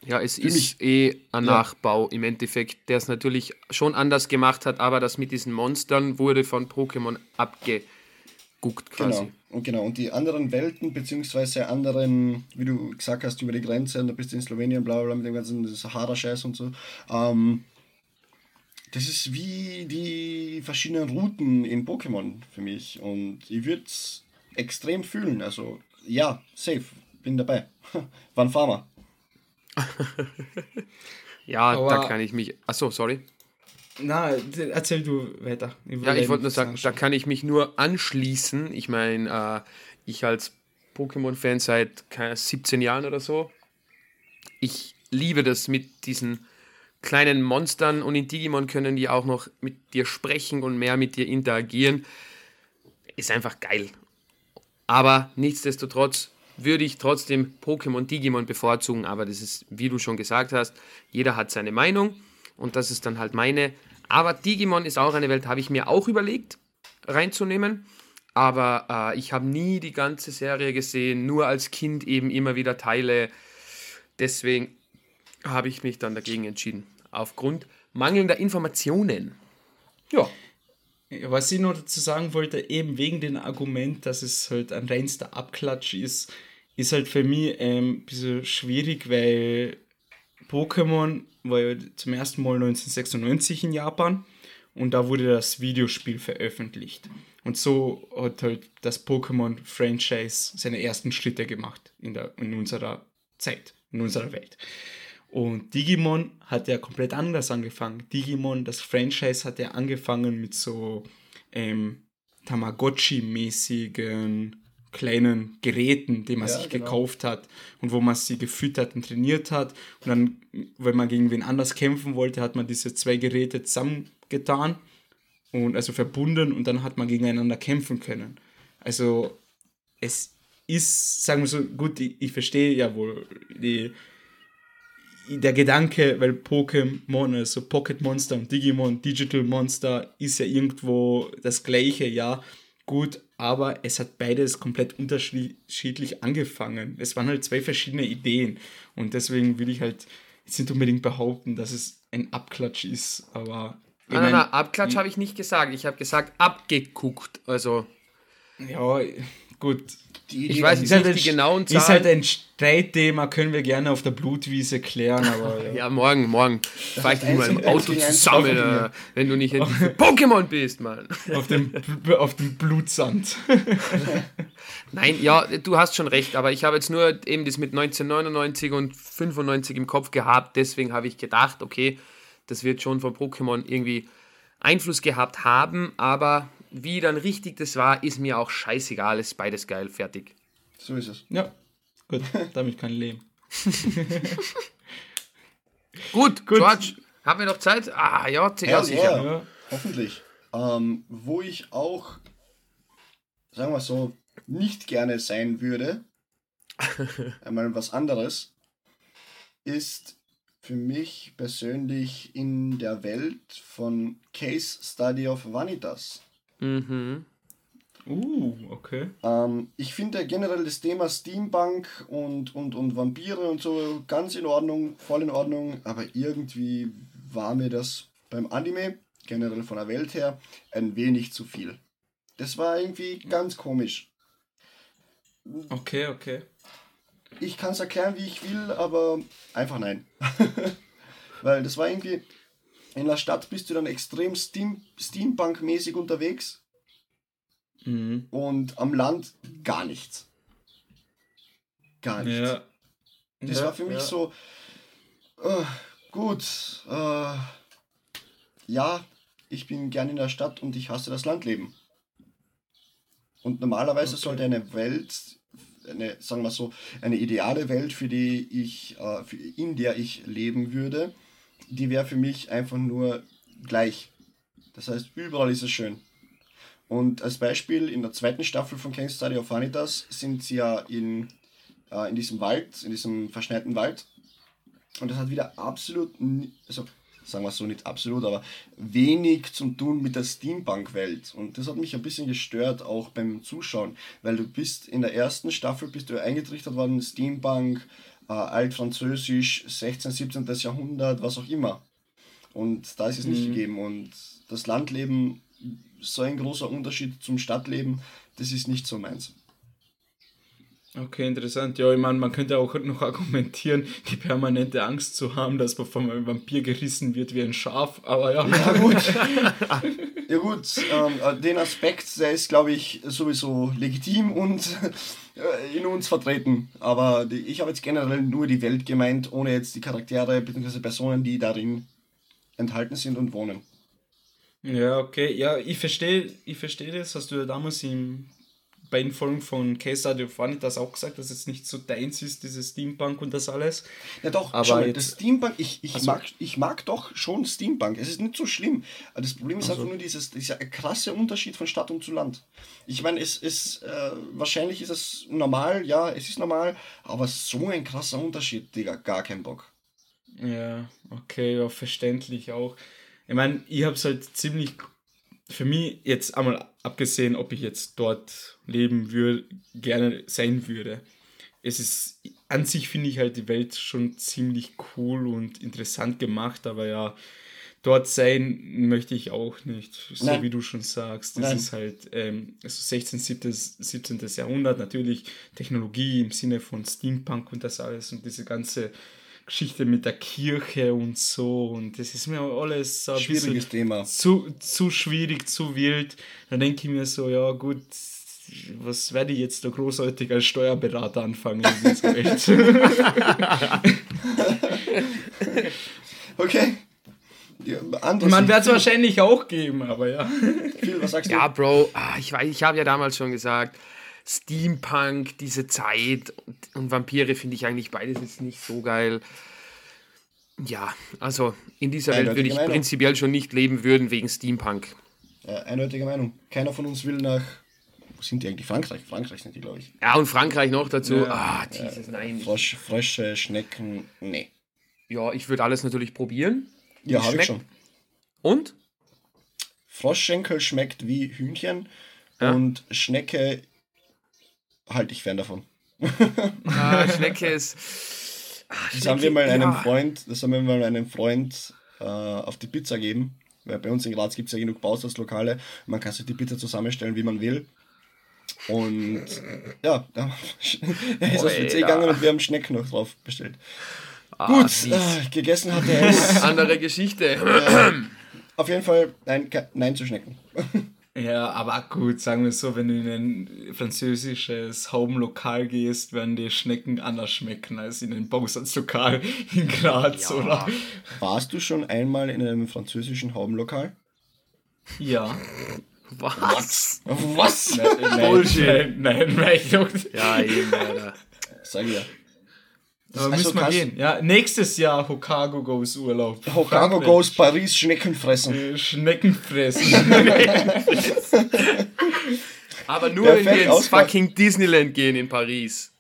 Speaker 3: Ja, es Für ist mich, eh ein ja. Nachbau im Endeffekt, der es natürlich schon anders gemacht hat, aber das mit diesen Monstern wurde von Pokémon abgeguckt quasi.
Speaker 2: Genau. Und genau, und die anderen Welten, beziehungsweise anderen, wie du gesagt hast, über die Grenze, und da bist du in Slowenien, bla bla, mit dem ganzen Sahara-Scheiß und so. Ähm, das ist wie die verschiedenen Routen in Pokémon für mich. Und ich würde es extrem fühlen. Also, ja, safe, bin dabei. Wann fahren wir?
Speaker 3: ja, Aber da kann ich mich. Achso, sorry.
Speaker 1: Na, erzähl du weiter.
Speaker 3: Ich ja, ich wollte nur sagen, da kann ich mich nur anschließen. Ich meine, äh, ich als Pokémon-Fan seit 17 Jahren oder so. Ich liebe das mit diesen kleinen Monstern und in Digimon können die auch noch mit dir sprechen und mehr mit dir interagieren. Ist einfach geil. Aber nichtsdestotrotz würde ich trotzdem Pokémon Digimon bevorzugen, aber das ist, wie du schon gesagt hast, jeder hat seine Meinung und das ist dann halt meine. Aber Digimon ist auch eine Welt, habe ich mir auch überlegt reinzunehmen, aber äh, ich habe nie die ganze Serie gesehen, nur als Kind eben immer wieder Teile. Deswegen habe ich mich dann dagegen entschieden, aufgrund mangelnder Informationen. Ja.
Speaker 1: Was ich noch dazu sagen wollte, eben wegen dem Argument, dass es halt ein reinster Abklatsch ist, ist halt für mich ähm, ein bisschen schwierig, weil Pokémon war ja zum ersten Mal 1996 in Japan und da wurde das Videospiel veröffentlicht. Und so hat halt das Pokémon-Franchise seine ersten Schritte gemacht in, der, in unserer Zeit, in unserer Welt. Und Digimon hat ja komplett anders angefangen. Digimon, das Franchise hat ja angefangen mit so ähm, Tamagotchi-mäßigen kleinen Geräten, die man ja, sich genau. gekauft hat und wo man sie gefüttert und trainiert hat. Und dann, wenn man gegen wen anders kämpfen wollte, hat man diese zwei Geräte zusammengetan und also verbunden und dann hat man gegeneinander kämpfen können. Also es ist, sagen wir so, gut, ich, ich verstehe ja wohl die der Gedanke, weil Pokémon, also Pocket Monster und Digimon, Digital Monster, ist ja irgendwo das gleiche, ja, gut, aber es hat beides komplett unterschiedlich angefangen. Es waren halt zwei verschiedene Ideen und deswegen will ich halt jetzt nicht unbedingt behaupten, dass es ein Abklatsch ist, aber.
Speaker 3: Nein, nein, nein, Abklatsch habe ich nicht gesagt. Ich habe gesagt, abgeguckt. Also.
Speaker 1: Ja, gut.
Speaker 3: Die, ich weiß nicht, halt die genauen
Speaker 1: Zahlen. Ist halt ein Streitthema, können wir gerne auf der Blutwiese klären, aber.
Speaker 3: Ja, ja morgen, morgen fahre ich dich mal im Auto zusammen, äh, wenn du nicht endlich Pokémon bist, Mann.
Speaker 1: Auf dem, auf dem Blutsand.
Speaker 3: Nein, ja, du hast schon recht, aber ich habe jetzt nur eben das mit 1999 und 95 im Kopf gehabt, deswegen habe ich gedacht, okay, das wird schon von Pokémon irgendwie Einfluss gehabt haben, aber wie dann richtig das war, ist mir auch scheißegal, ist beides geil, fertig.
Speaker 2: So ist es.
Speaker 1: Ja, gut, damit kann ich leben.
Speaker 3: gut, gut, George, haben wir noch Zeit? Ah, ja,
Speaker 2: ja sicher. Ja, hoffentlich. Ähm, wo ich auch, sagen wir so, nicht gerne sein würde, einmal was anderes, ist für mich persönlich in der Welt von Case Study of Vanitas.
Speaker 3: Mhm.
Speaker 1: Uh, okay.
Speaker 2: Ähm, ich finde generell das Thema Steampunk und, und, und Vampire und so ganz in Ordnung, voll in Ordnung, aber irgendwie war mir das beim Anime, generell von der Welt her, ein wenig zu viel. Das war irgendwie ganz komisch.
Speaker 1: Okay, okay.
Speaker 2: Ich kann es erklären, wie ich will, aber einfach nein. Weil das war irgendwie, in der Stadt bist du dann extrem Steam, Steampunk-mäßig unterwegs.
Speaker 1: Mhm.
Speaker 2: Und am Land gar nichts. Gar nichts. Ja. Das ja, war für mich ja. so, uh, gut, uh, ja, ich bin gern in der Stadt und ich hasse das Landleben. Und normalerweise okay. sollte eine Welt, eine, sagen wir so, eine ideale Welt, für die ich, uh, für, in der ich leben würde, die wäre für mich einfach nur gleich. Das heißt, überall ist es schön. Und als Beispiel, in der zweiten Staffel von King's Study of Vanitas sind sie ja in, äh, in diesem Wald, in diesem verschneiten Wald. Und das hat wieder absolut, also sagen wir es so nicht absolut, aber wenig zu tun mit der Steampunk-Welt. Und das hat mich ein bisschen gestört, auch beim Zuschauen, weil du bist in der ersten Staffel bist du eingetrichtert worden, Steampunk, äh, Altfranzösisch, 16., 17. Jahrhundert, was auch immer. Und da ist es nicht mhm. gegeben. Und das Landleben, so ein großer Unterschied zum Stadtleben, das ist nicht so meins.
Speaker 1: Okay, interessant. Ja, ich meine, man könnte auch noch argumentieren, die permanente Angst zu haben, dass man von einem Vampir gerissen wird wie ein Schaf, aber ja.
Speaker 2: Ja, gut. ja, gut. Ähm, den Aspekt, der ist, glaube ich, sowieso legitim und äh, in uns vertreten. Aber die, ich habe jetzt generell nur die Welt gemeint, ohne jetzt die Charaktere bzw. Personen, die darin enthalten sind und wohnen.
Speaker 1: Ja, okay. Ja, ich verstehe ich versteh das. Hast du ja damals im bei den Folgen von Case Study of Vanitas auch gesagt, dass es nicht so deins ist, dieses Steampunk und das alles.
Speaker 2: Ja doch, aber schon, das Steampunk, ich, ich, also, mag, ich mag doch schon Steampunk. Es ist nicht so schlimm. Das Problem ist also, einfach nur dieses, dieser krasse Unterschied von Stadt und zu Land. Ich meine, es ist, äh, wahrscheinlich ist es normal, ja, es ist normal, aber so ein krasser Unterschied, Digga, gar kein Bock.
Speaker 1: Ja, okay, ja, verständlich auch. Ich meine, ich habe es halt ziemlich für mich jetzt einmal abgesehen, ob ich jetzt dort leben würde, gerne sein würde. Es ist, an sich finde ich halt die Welt schon ziemlich cool und interessant gemacht, aber ja, dort sein möchte ich auch nicht, so Nein. wie du schon sagst. Das Nein. ist halt ähm, also 16., 17., 17. Jahrhundert, natürlich Technologie im Sinne von Steampunk und das alles und diese ganze Geschichte mit der Kirche und so und das ist mir alles
Speaker 2: ein schwieriges Thema.
Speaker 1: Zu, zu schwierig, zu wild. Da denke ich mir so, ja gut, was werde ich jetzt da großartig als Steuerberater anfangen in dieser Welt?
Speaker 2: okay.
Speaker 1: Ja, Man wird es wahrscheinlich auch geben, aber ja.
Speaker 3: Phil, was sagst du? Ja, Bro, ah, ich weiß, ich habe ja damals schon gesagt, Steampunk, diese Zeit und, und Vampire finde ich eigentlich beides jetzt nicht so geil. Ja, also in dieser Welt würde ich Meinung. prinzipiell schon nicht leben würden wegen Steampunk.
Speaker 2: Ja, eindeutige Meinung. Keiner von uns will nach. Wo sind die eigentlich? Frankreich? Frankreich sind die, glaube ich.
Speaker 3: Ja, und Frankreich noch dazu. Ja. Ah, Jesus,
Speaker 2: nein. Frosch, Frösche, Schnecken, nee.
Speaker 3: Ja, ich würde alles natürlich probieren.
Speaker 2: Ja, habe ich schon.
Speaker 3: Und?
Speaker 2: Froschschenkel schmeckt wie Hühnchen
Speaker 3: Ja.
Speaker 2: und Schnecke halte ich fern davon.
Speaker 3: Ah, Schnecke ist. Ah,
Speaker 2: Das haben wir mal einem
Speaker 3: ja.
Speaker 2: Freund, das haben wir mal einem Freund äh, auf die Pizza geben. Weil bei uns in Graz gibt es ja genug Bausatzlokale. Man kann sich die Pizza zusammenstellen, wie man will. Und ja, da er ist aufs WC gegangen und wir haben Schnecken noch drauf bestellt.
Speaker 3: Ah,
Speaker 2: Gut, äh, gegessen hat er es.
Speaker 3: Andere Geschichte.
Speaker 2: Auf jeden Fall nein, nein zu Schnecken.
Speaker 1: Ja, aber gut, sagen wir so, wenn du in ein französisches Home-Lokal gehst, werden die Schnecken anders schmecken als in ein Bausatzlokal in Graz,
Speaker 3: Ja.
Speaker 1: oder?
Speaker 2: Warst du schon einmal in einem französischen Haubenlokal?
Speaker 1: Ja.
Speaker 3: Was?
Speaker 2: Was?
Speaker 1: Nein, nein,
Speaker 3: Bullshit.
Speaker 1: Nein, nein, nein, nein.
Speaker 3: Ja, eben, Alter.
Speaker 2: Sag ich ja.
Speaker 1: Aber
Speaker 2: Also
Speaker 1: müssen wir gehen. Ja, nächstes Jahr Hokago Goes Urlaub.
Speaker 2: Hokkaido
Speaker 1: Frankreich.
Speaker 2: goes Paris Schnecken fressen.
Speaker 1: Äh, Schnecken fressen.
Speaker 3: Aber nur wenn
Speaker 2: Perfekt
Speaker 3: wir ins fucking Disneyland gehen in Paris.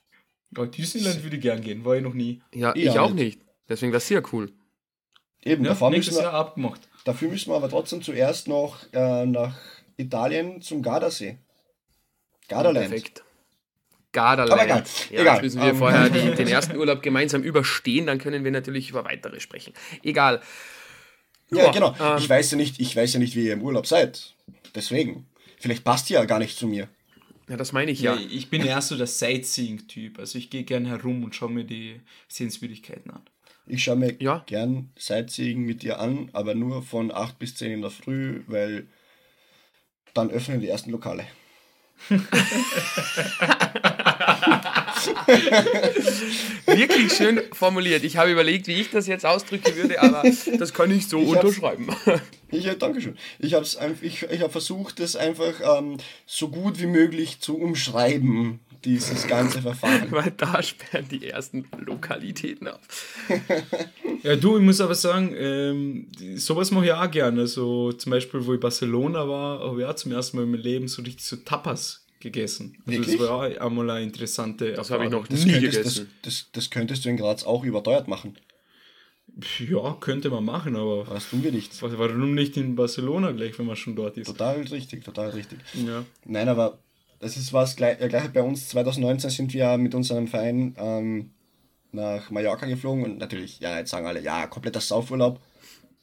Speaker 1: oh, Disneyland würde ich gern gehen, war ich noch nie.
Speaker 3: Ja,
Speaker 2: Ich
Speaker 3: ich
Speaker 2: auch
Speaker 3: auch nicht. Deswegen wäre es sehr cool.
Speaker 2: Eben,
Speaker 1: Ja,
Speaker 2: davor
Speaker 1: nächstes
Speaker 2: müssen
Speaker 1: Jahr
Speaker 2: wir,
Speaker 1: abgemacht.
Speaker 2: dafür müssen wir aber trotzdem zuerst noch äh, nach Italien zum Gardasee. Gardaland.
Speaker 3: Perfekt. Gardaland.
Speaker 2: Aber egal,
Speaker 3: Ja,
Speaker 2: egal.
Speaker 3: Jetzt müssen wir
Speaker 2: Ähm.
Speaker 3: vorher die, den ersten Urlaub gemeinsam überstehen, dann können wir natürlich über weitere sprechen. Egal.
Speaker 2: Ja,
Speaker 3: Ja,
Speaker 2: genau.
Speaker 3: ähm,
Speaker 2: ich, weiß ja nicht, ich weiß ja nicht, wie ihr im Urlaub seid. Deswegen. Vielleicht passt ihr ja gar nicht zu mir.
Speaker 3: Ja, das meine ich
Speaker 1: Ja.
Speaker 3: ja.
Speaker 1: ich bin eher so der Sightseeing-Typ. Also ich gehe gern herum und schaue mir die Sehenswürdigkeiten an.
Speaker 2: Ich schaue mir
Speaker 3: Ja.
Speaker 2: gern Sightseeing mit dir an, aber nur von 8 bis 10 in der Früh, weil dann öffnen die ersten Lokale.
Speaker 3: Wirklich schön formuliert. Ich habe überlegt, wie ich das jetzt ausdrücken würde, aber das kann ich so
Speaker 2: Ich
Speaker 3: unterschreiben.
Speaker 2: Ich, ja, Dankeschön. Ich habe ich, ich hab versucht, das einfach ähm, so gut wie möglich zu umschreiben, dieses ganze Verfahren.
Speaker 3: Weil da sperren die ersten Lokalitäten auf.
Speaker 1: Ja, du, ich muss aber sagen, ähm, sowas mache ich auch gerne. Also zum Beispiel, wo ich Barcelona war, habe ich auch zum ersten Mal in meinem Leben so richtig so Tapas gegessen. Also
Speaker 2: Wirklich?
Speaker 1: das war auch einmal eine interessante
Speaker 3: Das habe ich noch
Speaker 2: Das
Speaker 3: nie
Speaker 2: könntest, das,
Speaker 3: gegessen.
Speaker 2: das, das könntest du in Graz auch überteuert machen.
Speaker 1: Ja, könnte man machen, aber
Speaker 2: Was tun wir nicht?
Speaker 1: warum nicht in Barcelona gleich, wenn man schon dort ist?
Speaker 2: Total richtig, total richtig.
Speaker 1: Ja.
Speaker 2: Nein, aber das ist was gleich, äh, gleich bei uns. 2019 sind wir mit unserem Verein ähm, nach Mallorca geflogen und natürlich, ja, jetzt sagen alle, ja, kompletter Saufurlaub.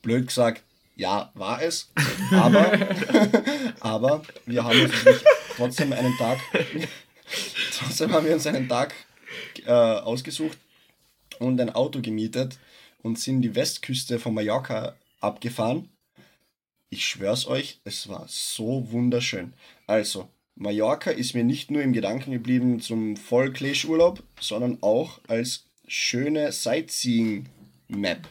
Speaker 2: Blöd gesagt, ja, war es. Aber, aber wir haben uns natürlich trotzdem einen Tag, trotzdem haben wir uns einen Tag äh, ausgesucht und ein Auto gemietet und sind die Westküste von Mallorca abgefahren. Ich schwör's euch, es war so wunderschön. Also, Mallorca ist mir nicht nur im Gedanken geblieben zum Vollklesch-Urlaub, sondern auch als schöne Sightseeing-Map.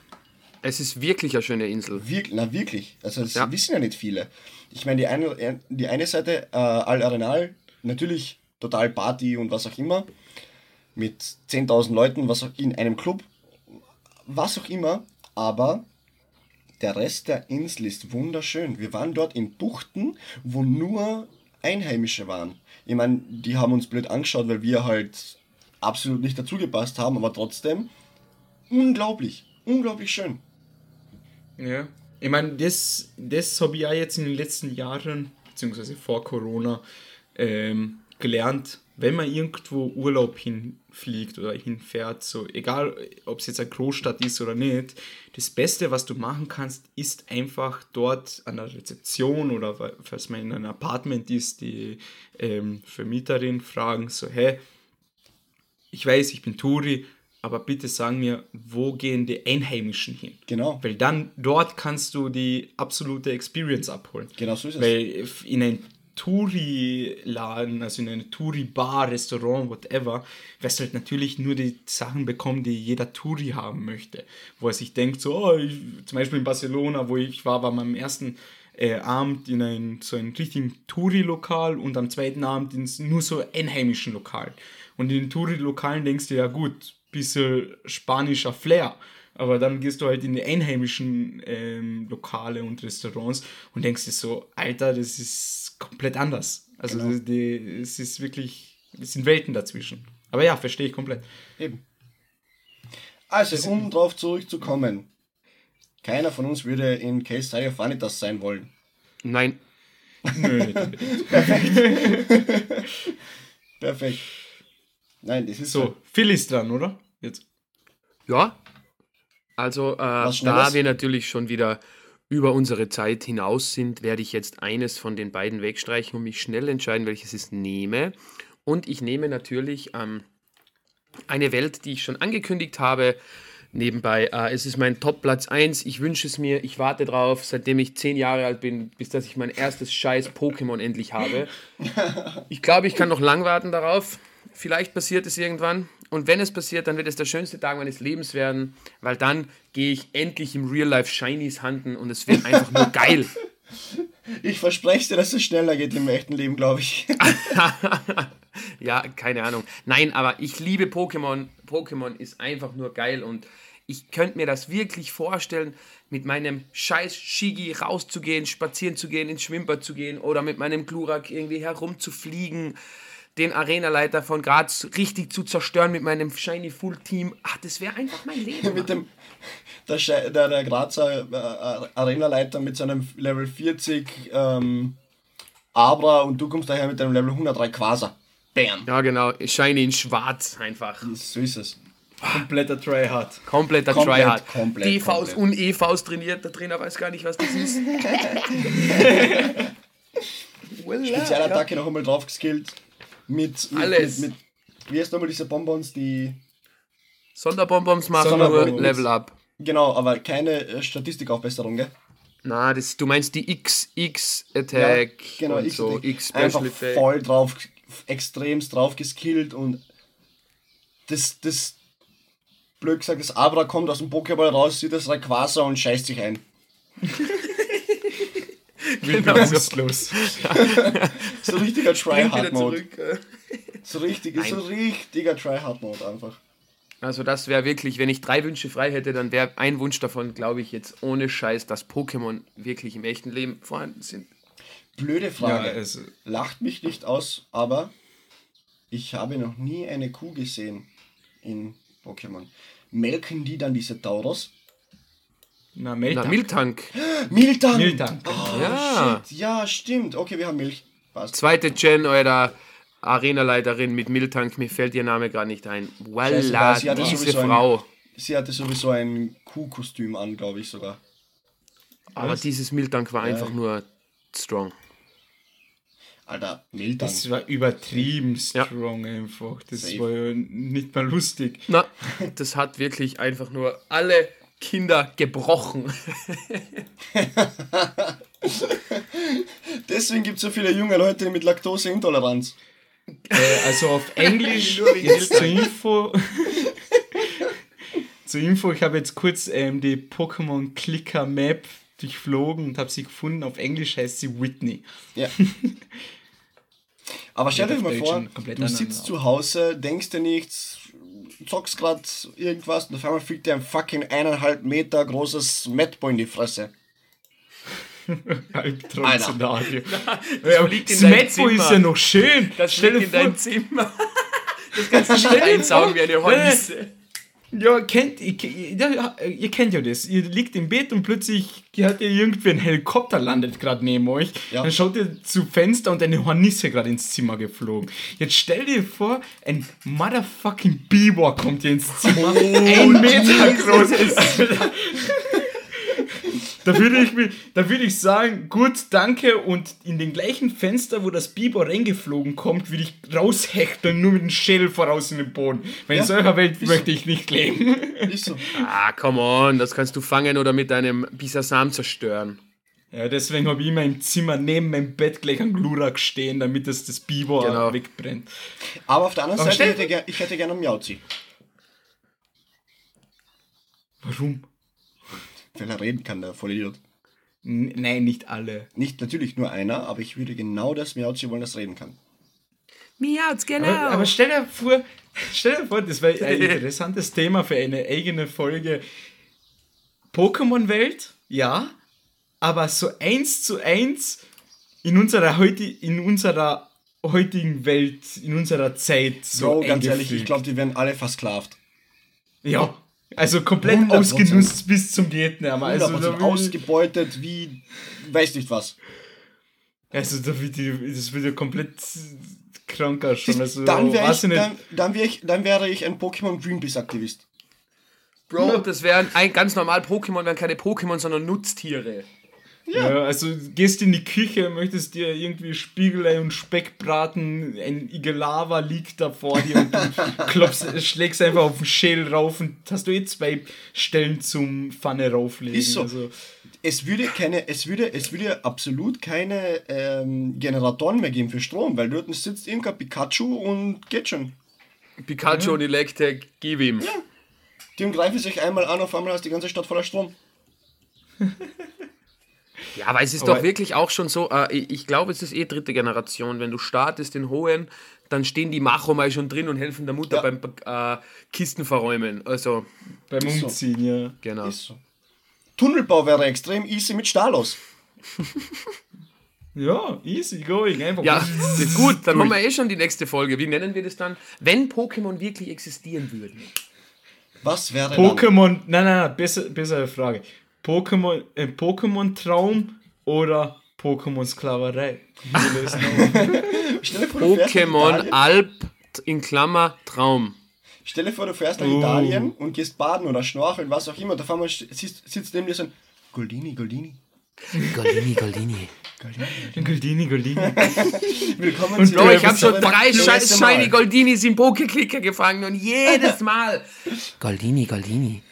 Speaker 3: Es ist wirklich eine schöne Insel.
Speaker 2: Wirk na wirklich, also das
Speaker 3: Ja.
Speaker 2: wissen ja nicht viele. Ich meine, die eine, die eine Seite, äh, Al Arenal, natürlich total Party und was auch immer, mit 10.000 Leuten, was auch in einem Club, was auch immer, aber der Rest der Insel ist wunderschön. Wir waren dort in Buchten, wo nur Einheimische waren. Ich meine, die haben uns blöd angeschaut, weil wir halt absolut nicht dazugepasst haben, aber trotzdem unglaublich, unglaublich schön.
Speaker 1: Ja. Ich meine, das, das habe ich ja jetzt in den letzten Jahren, beziehungsweise vor Corona, ähm, gelernt, wenn man irgendwo Urlaub hinfliegt oder hinfährt, so egal ob es jetzt eine Großstadt ist oder nicht, das Beste, was du machen kannst, ist einfach dort an der Rezeption oder falls man in einem Apartment ist, die ähm, Vermieterin fragen, so, hey, ich weiß, ich bin Touri, aber bitte sagen mir, wo gehen die Einheimischen hin?
Speaker 2: Genau.
Speaker 1: Weil dann dort kannst du die absolute Experience abholen.
Speaker 2: Genau so ist es.
Speaker 1: Weil in ein Touri-Laden, also in eine Touri-Bar, Restaurant, whatever, wirst du halt natürlich nur die Sachen bekommen, die jeder Touri haben möchte. Wo er sich denkt, so, oh, ich, zum Beispiel in Barcelona, wo ich war, war meinem ersten äh, Abend in ein, so ein richtigen Touri-Lokal und am zweiten Abend in nur so einheimischen Lokal. Und in den Touri-Lokalen denkst du, ja gut, bisschen spanischer Flair. Aber dann gehst du halt in die einheimischen ähm, Lokale und Restaurants und denkst dir so, Alter, das ist komplett anders. Also
Speaker 2: Genau.
Speaker 1: die, die, es ist wirklich, es sind Welten dazwischen. Aber ja, verstehe ich komplett.
Speaker 2: Eben. Also, um drauf zurückzukommen. Keiner von uns würde in Case Study of Vanitas sein wollen.
Speaker 3: Nein,
Speaker 1: Nö, unbedingt.
Speaker 2: Perfekt. Nein, das ist
Speaker 1: So, Phil ist dran, oder? Jetzt.
Speaker 3: Ja. Also, äh, da wir natürlich schon wieder über unsere Zeit hinaus sind, werde ich jetzt eines von den beiden wegstreichen und mich schnell entscheiden, welches ich nehme. Und ich nehme natürlich ähm, eine Welt, die ich schon angekündigt habe. Nebenbei, äh, es ist mein Top-Platz 1. Ich wünsche es mir, ich warte drauf, seitdem ich zehn Jahre alt bin, bis dass ich mein erstes scheiß Pokémon endlich habe. Ich glaube, ich kann noch lang warten darauf. Vielleicht passiert es irgendwann. Und wenn es passiert, dann wird es der schönste Tag meines Lebens werden, weil dann gehe ich endlich im Real Life Shinies handeln und es wird einfach nur geil.
Speaker 2: Ich verspreche dir, dass es schneller geht im echten Leben, glaube ich.
Speaker 3: ja, keine Ahnung. Nein, aber ich liebe Pokémon. Pokémon ist einfach nur geil und ich könnte mir das wirklich vorstellen, mit meinem scheiß Shigi rauszugehen, spazieren zu gehen, ins Schwimmbad zu gehen oder mit meinem Glurak irgendwie herumzufliegen, den Arenaleiter von Graz richtig zu zerstören mit meinem Shiny Full Team. Ach, das wäre einfach mein Leben.
Speaker 2: mit dem der, Sche- der, der Grazer äh, Arenaleiter mit seinem Level 40 ähm, Abra und du kommst daher mit deinem Level 103 Quasar. Bam.
Speaker 3: Ja, genau. Shiny in schwarz einfach.
Speaker 2: So ist es.
Speaker 1: Kompletter Tryhard.
Speaker 3: Kompletter
Speaker 2: Komplett,
Speaker 3: Tryhard.
Speaker 2: komplett,
Speaker 3: DVs
Speaker 2: komplett.
Speaker 3: und EVs trainiert. Der Trainer weiß gar nicht, was das ist.
Speaker 2: Spezialattacke noch einmal drauf geskillt. Mit, mit,
Speaker 3: Alles.
Speaker 2: Mit, mit, wie heißt nochmal diese Bonbons, die.
Speaker 3: Sonderbonbons machen
Speaker 2: Sonderbonbons.
Speaker 3: nur Level Up.
Speaker 2: Genau, aber keine äh, Statistikaufbesserung, gell?
Speaker 3: Na, das, du meinst die XX Attack
Speaker 2: genau,
Speaker 3: und
Speaker 2: X
Speaker 3: so. X
Speaker 2: Einfach
Speaker 3: Special Attack.
Speaker 2: voll drauf, extremst drauf geskillt und das, das, blöd gesagt, das Abra kommt aus dem Pokéball raus, sieht das Rayquaza und scheißt sich ein.
Speaker 3: Genau so.
Speaker 1: bewusstlos.
Speaker 2: So richtiger
Speaker 3: Bringt wieder
Speaker 2: Tryhard-Mode.
Speaker 3: äh.
Speaker 2: So, richtig, so richtiger Tryhard-Mode einfach.
Speaker 3: Also das wäre wirklich, wenn ich drei Wünsche frei hätte, dann wäre ein Wunsch davon, glaube ich, jetzt ohne Scheiß, dass Pokémon wirklich im echten Leben vorhanden sind.
Speaker 2: Blöde
Speaker 1: Ja,
Speaker 2: Frage.
Speaker 1: also,
Speaker 2: Lacht mich nicht aus, aber ich habe noch nie eine Kuh gesehen in Pokémon. Melken die dann diese Tauros?
Speaker 1: Na,
Speaker 3: Na,
Speaker 1: Meltank.
Speaker 3: Miltank.
Speaker 2: Miltank!
Speaker 1: Miltank.
Speaker 2: Oh,
Speaker 3: Ja.
Speaker 2: shit. Ja, stimmt. Okay, wir haben Milch. Passt.
Speaker 3: Zweite Gen eurer Arenaleiterin mit Miltank, mir fällt ihr Name gerade nicht ein. Voila, diese
Speaker 2: sowieso ein-
Speaker 3: Frau.
Speaker 2: Sie hatte sowieso ein Kuhkostüm an, glaube ich sogar.
Speaker 3: Aber dieses Miltank war einfach nur strong.
Speaker 2: Alter, Miltank.
Speaker 1: Das war übertrieben
Speaker 3: Ja.
Speaker 1: strong einfach. Das
Speaker 2: Safe.
Speaker 1: war ja nicht mal lustig.
Speaker 3: Na, das hat wirklich einfach nur alle Kinder gebrochen.
Speaker 2: Deswegen gibt es so viele junge Leute mit Laktoseintoleranz.
Speaker 1: Äh, also auf Englisch, jetzt zur Info. zur Info, ich habe jetzt kurz ähm, die Pokémon Clicker Map durchflogen und habe sie gefunden. Auf Englisch heißt sie Whitney.
Speaker 2: Ja. Aber stell dir mal vor, du sitzt zu Hause, denkst dir nichts, zockst grad irgendwas und auf einmal fliegt dir ein fucking eineinhalb Meter großes Metbo in die Fresse.
Speaker 1: Albtraum-Szenario.
Speaker 3: Das liegt in deinem
Speaker 1: Smetbo ist ja noch schön.
Speaker 3: Das
Speaker 1: Stell
Speaker 3: liegt in deinem Zimmer. Das kannst du nicht einsaugen wie eine Hornisse.
Speaker 1: Ja, kennt, ihr, ja, ihr kennt ja das. Ihr liegt im Bett und plötzlich hört ihr irgendwie ein Helikopter landet gerade neben euch.
Speaker 2: Ja.
Speaker 1: Dann schaut ihr zu Fenster und eine Hornisse gerade ins Zimmer geflogen. Jetzt stell dir vor, ein motherfucking Biber kommt hier ins Zimmer. ein Meter groß ist. Da würde ich, mir- da würde ich sagen, gut, danke. Und in den gleichen Fenster, wo das Biber reingeflogen kommt, würde ich raushechteln, nur mit dem Schädel voraus in den Boden. Weil
Speaker 2: Ja.
Speaker 1: in solcher Welt möchte ich nicht leben.
Speaker 2: Ist so.
Speaker 3: Ah, come on, das kannst du fangen oder mit deinem Bisasam zerstören.
Speaker 1: Ja, deswegen habe ich immer im Zimmer neben meinem Bett gleich einen Glurak stehen, damit das, das Biber
Speaker 3: Genau.
Speaker 1: wegbrennt.
Speaker 2: Aber auf der anderen
Speaker 1: Aber
Speaker 2: Seite hätte ich, ich hätte gerne einen Miauzi.
Speaker 1: Warum?
Speaker 2: Weil er reden kann, der Vollidiot.
Speaker 1: N nein, nicht alle.
Speaker 2: Nicht natürlich nur einer, aber ich würde genau das Miauzi wollen, das reden kann.
Speaker 3: Miauz, genau.
Speaker 1: Aber, aber stell dir vor, stell dir vor, das wäre ein interessantes Thema für eine eigene Folge. Pokémon-Welt, ja, aber so eins zu eins in unserer, heuti in unserer heutigen Welt, in unserer Zeit so
Speaker 2: So, ganz ehrlich, ich glaube, die werden alle versklavt.
Speaker 1: Ja, Also komplett
Speaker 2: 100%.
Speaker 1: ausgenutzt bis zum geht nicht mehr. Also,
Speaker 2: 100%
Speaker 1: da will,
Speaker 2: ausgebeutet wie weiß nicht was.
Speaker 1: also da wird die, das wird ja komplett kranker schon. Also,
Speaker 2: dann wäre
Speaker 1: weiß
Speaker 2: ich, dann, dann wär ich, dann wäre ich ein Pokémon Greenpeace-Aktivist.
Speaker 3: Bro, das wären ein ganz normal Pokémon, wären keine Pokémon, sondern Nutztiere.
Speaker 1: Ja. also gehst in die Küche, möchtest dir irgendwie Spiegelei und Speck braten, ein Igelava liegt da vor dir und du klopfst, schlägst einfach auf den Schädel rauf und hast du eh zwei Stellen zum Pfanne rauflegen.
Speaker 2: Ist so.
Speaker 1: Also,
Speaker 2: Es würde keine, es würde, es würde absolut keine ähm, Generatoren mehr geben für Strom, weil dort sitzt irgendein Pikachu und geht schon.
Speaker 3: Pikachu und Electek, gib ihm.
Speaker 2: Die greifen sich einmal an, auf einmal ist die ganze Stadt voller Strom.
Speaker 3: Ja, aber es ist
Speaker 1: Aber-
Speaker 3: doch wirklich auch schon so, äh, ich ich glaube, es ist eh dritte Generation. Wenn du startest in Hohen, dann stehen die Machomai schon drin und helfen der Mutter
Speaker 2: Ja.
Speaker 3: beim äh, Kisten verräumen. Also,
Speaker 1: beim
Speaker 2: Ist so.
Speaker 1: Umziehen, ja.
Speaker 3: genau.
Speaker 2: So. Tunnelbau wäre extrem easy mit Stalos.
Speaker 1: Ja, easy going. Einfach.
Speaker 3: Ja, gut, dann haben wir eh schon die nächste Folge. Wie nennen wir das dann? Wenn Pokémon wirklich existieren würden.
Speaker 2: Was wäre dann?
Speaker 1: Pokémon, nein, nein, nein, besser, bessere Frage. Pokémon, äh, Pokémon-Traum oder Pokémon-Sklaverei? Wir
Speaker 3: Pokémon Alp in Klammer Traum.
Speaker 2: Stell dir vor, du fährst nach
Speaker 1: Oh.
Speaker 2: Italien und gehst baden oder schnorcheln, was auch immer. Da einmal st- sitzt, sitzt neben dir so ein Goldini, Goldini.
Speaker 3: Goldini, Goldini.
Speaker 1: Goldini, Goldini.
Speaker 2: Willkommen
Speaker 1: Und
Speaker 2: zu
Speaker 3: Bro, ich habe schon drei scheiß. Shiny Goldinis im Pokeklicker gefangen und jedes Mal. Goldini, Goldini.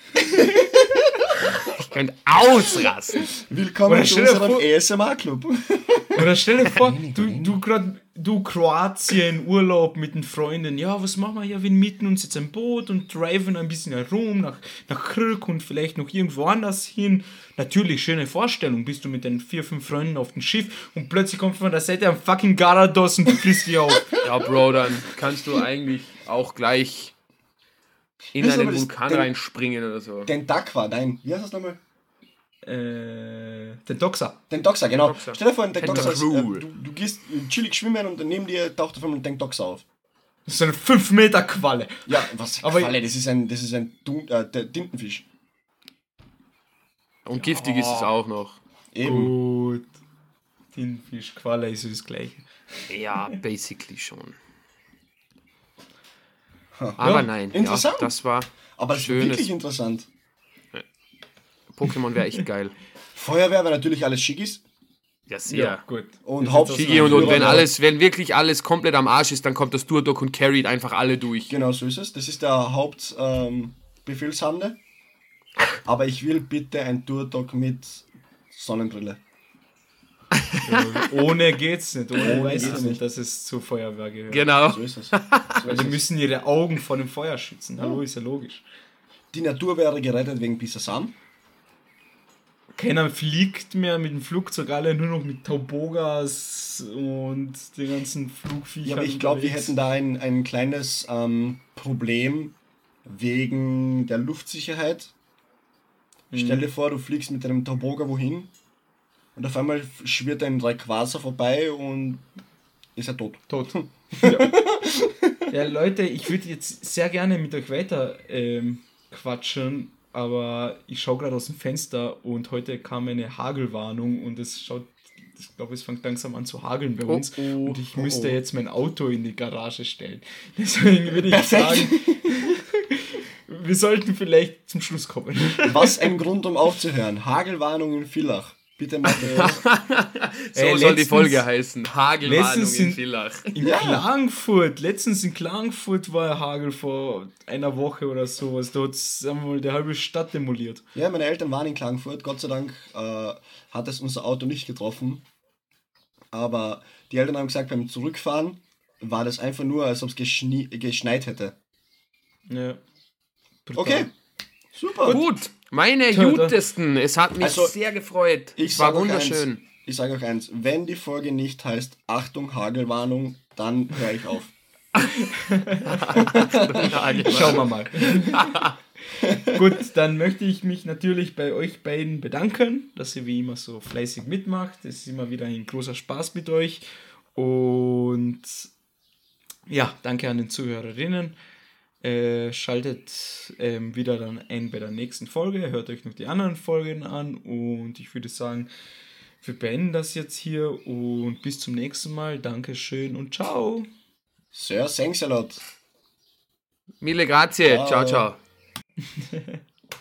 Speaker 3: Ich könnte ausrasten.
Speaker 2: Willkommen zu unserem ASMR-Club.
Speaker 1: Oder stell dir vor, du, du grad, du Kroatien, Urlaub mit den Freunden, ja, was machen wir hier? Wir mieten uns jetzt ein Boot und driven ein bisschen herum nach, nach Krk und vielleicht noch irgendwo anders hin. Natürlich, schöne Vorstellung, bist du mit deinen vier, fünf Freunden auf dem Schiff und plötzlich kommt von der Seite ein fucking Garados und frisst dich auf.
Speaker 3: Ja, Bro, dann kannst du eigentlich auch gleich in einen Vulkan
Speaker 2: den-
Speaker 3: reinspringen oder so.
Speaker 2: Den Dakwa, nein, wie heißt das nochmal?
Speaker 1: Äh, den Doxer.
Speaker 2: Den Doxer, genau.
Speaker 3: Doxer.
Speaker 2: Stell dir vor, ein Den Doxer ist, äh, du, du gehst chillig schwimmen und neben dir taucht auf einmal ein Den Doxer auf.
Speaker 1: Das ist eine 5 Meter Qualle.
Speaker 2: Ja, was
Speaker 1: Aber-
Speaker 2: Qualle, das ist ein, das ist ein Dun äh, der Tintenfisch.
Speaker 3: Und giftig ist es auch noch.
Speaker 2: Eben.
Speaker 1: Gut. Tintenfisch, Qualle ist das gleiche.
Speaker 3: Ja, basically schon. Aber
Speaker 1: Ja,
Speaker 3: nein,
Speaker 2: interessant.
Speaker 3: ja, das war
Speaker 2: Aber das ist
Speaker 3: schönes
Speaker 2: wirklich interessant.
Speaker 3: Pokémon wäre echt geil.
Speaker 2: Feuerwehr wäre natürlich alles Schickis.
Speaker 3: Ja, sehr.
Speaker 1: gut.
Speaker 2: Und
Speaker 1: Das
Speaker 2: Haupt-
Speaker 1: ist
Speaker 3: Shigi und, und wenn
Speaker 2: Ja.
Speaker 3: alles, wenn wirklich alles komplett am Arsch ist, dann kommt das Durdock und carried einfach alle durch.
Speaker 2: Genau so ist es. Das ist der Hauptbefehlshande. Ähm. Aber ich will bitte ein Tour-Dog mit Sonnenbrille.
Speaker 1: Ohne geht's nicht. Ohne, weiß
Speaker 2: geht's
Speaker 1: ich nicht, dass es zur Feuerwehr gehört.
Speaker 3: Genau.
Speaker 2: So ist es. So
Speaker 1: Weil
Speaker 2: ist
Speaker 1: die
Speaker 2: es.
Speaker 1: müssen ihre Augen vor dem Feuer schützen. Hallo, ist ja logisch.
Speaker 2: Die Natur wäre gerettet wegen Pisasam.
Speaker 1: Keiner fliegt mehr mit dem Flugzeug, alle nur noch mit Taubogas und den ganzen Flugviechern.
Speaker 2: Ja, aber ich glaube, wir hätten da ein, ein kleines ähm, Problem wegen der Luftsicherheit. Stell dir vor, du fliegst mit einem Tauboga wohin und auf einmal schwirrt ein Rayquaza vorbei und ist er tot.
Speaker 1: tot. ja. ja, Leute, ich würde jetzt sehr gerne mit euch weiter ähm, quatschen, aber ich schaue gerade aus dem Fenster und heute kam eine Hagelwarnung und es schaut, ich glaube, es fängt langsam an zu hageln bei uns
Speaker 3: Oh, oh,
Speaker 1: und ich
Speaker 2: oh,
Speaker 1: müsste
Speaker 2: oh.
Speaker 1: jetzt mein Auto in die Garage stellen. Deswegen würde ich
Speaker 2: Perfekt.
Speaker 1: sagen, wir sollten vielleicht zum Schluss kommen.
Speaker 2: Was ein Grund, um aufzuhören. Hagelwarnung in Villach. Bitte macht das.
Speaker 3: So
Speaker 1: Ey,
Speaker 3: soll die Folge heißen. Hagelwarnung in
Speaker 1: sind-
Speaker 3: Villach.
Speaker 1: In
Speaker 2: Ja.
Speaker 1: Klagenfurt, letztens in Klagenfurt war Hagel vor einer Woche oder sowas. Da hat sagen wir mal die halbe Stadt demoliert.
Speaker 2: Ja, meine Eltern waren in Klagenfurt. Gott sei Dank äh, hat es unser Auto nicht getroffen. Aber die Eltern haben gesagt, beim Zurückfahren war das einfach nur, als ob es geschneit hätte.
Speaker 1: Ja. Brutal.
Speaker 2: Okay, super.
Speaker 3: Gut, meine Jutesten. Es hat mich
Speaker 2: Also,
Speaker 3: sehr gefreut.
Speaker 2: Ich
Speaker 3: es war wunderschön.
Speaker 2: Eins, ich sage euch eins, wenn die Folge nicht heißt Achtung, Hagelwarnung, dann höre ich auf.
Speaker 1: Schauen wir mal. Gut, dann möchte ich mich natürlich bei euch beiden bedanken, dass ihr wie immer so fleißig mitmacht. Es ist immer wieder ein großer Spaß mit euch. Und ja, danke an den Zuhörerinnen. Äh, schaltet ähm, wieder dann ein bei der nächsten Folge. Hört euch noch die anderen Folgen an. Und ich würde sagen, wir beenden das jetzt hier. Und bis zum nächsten Mal. Dankeschön und ciao.
Speaker 2: Sir, thanks a lot.
Speaker 3: Mille grazie. ciao. ciao. ciao.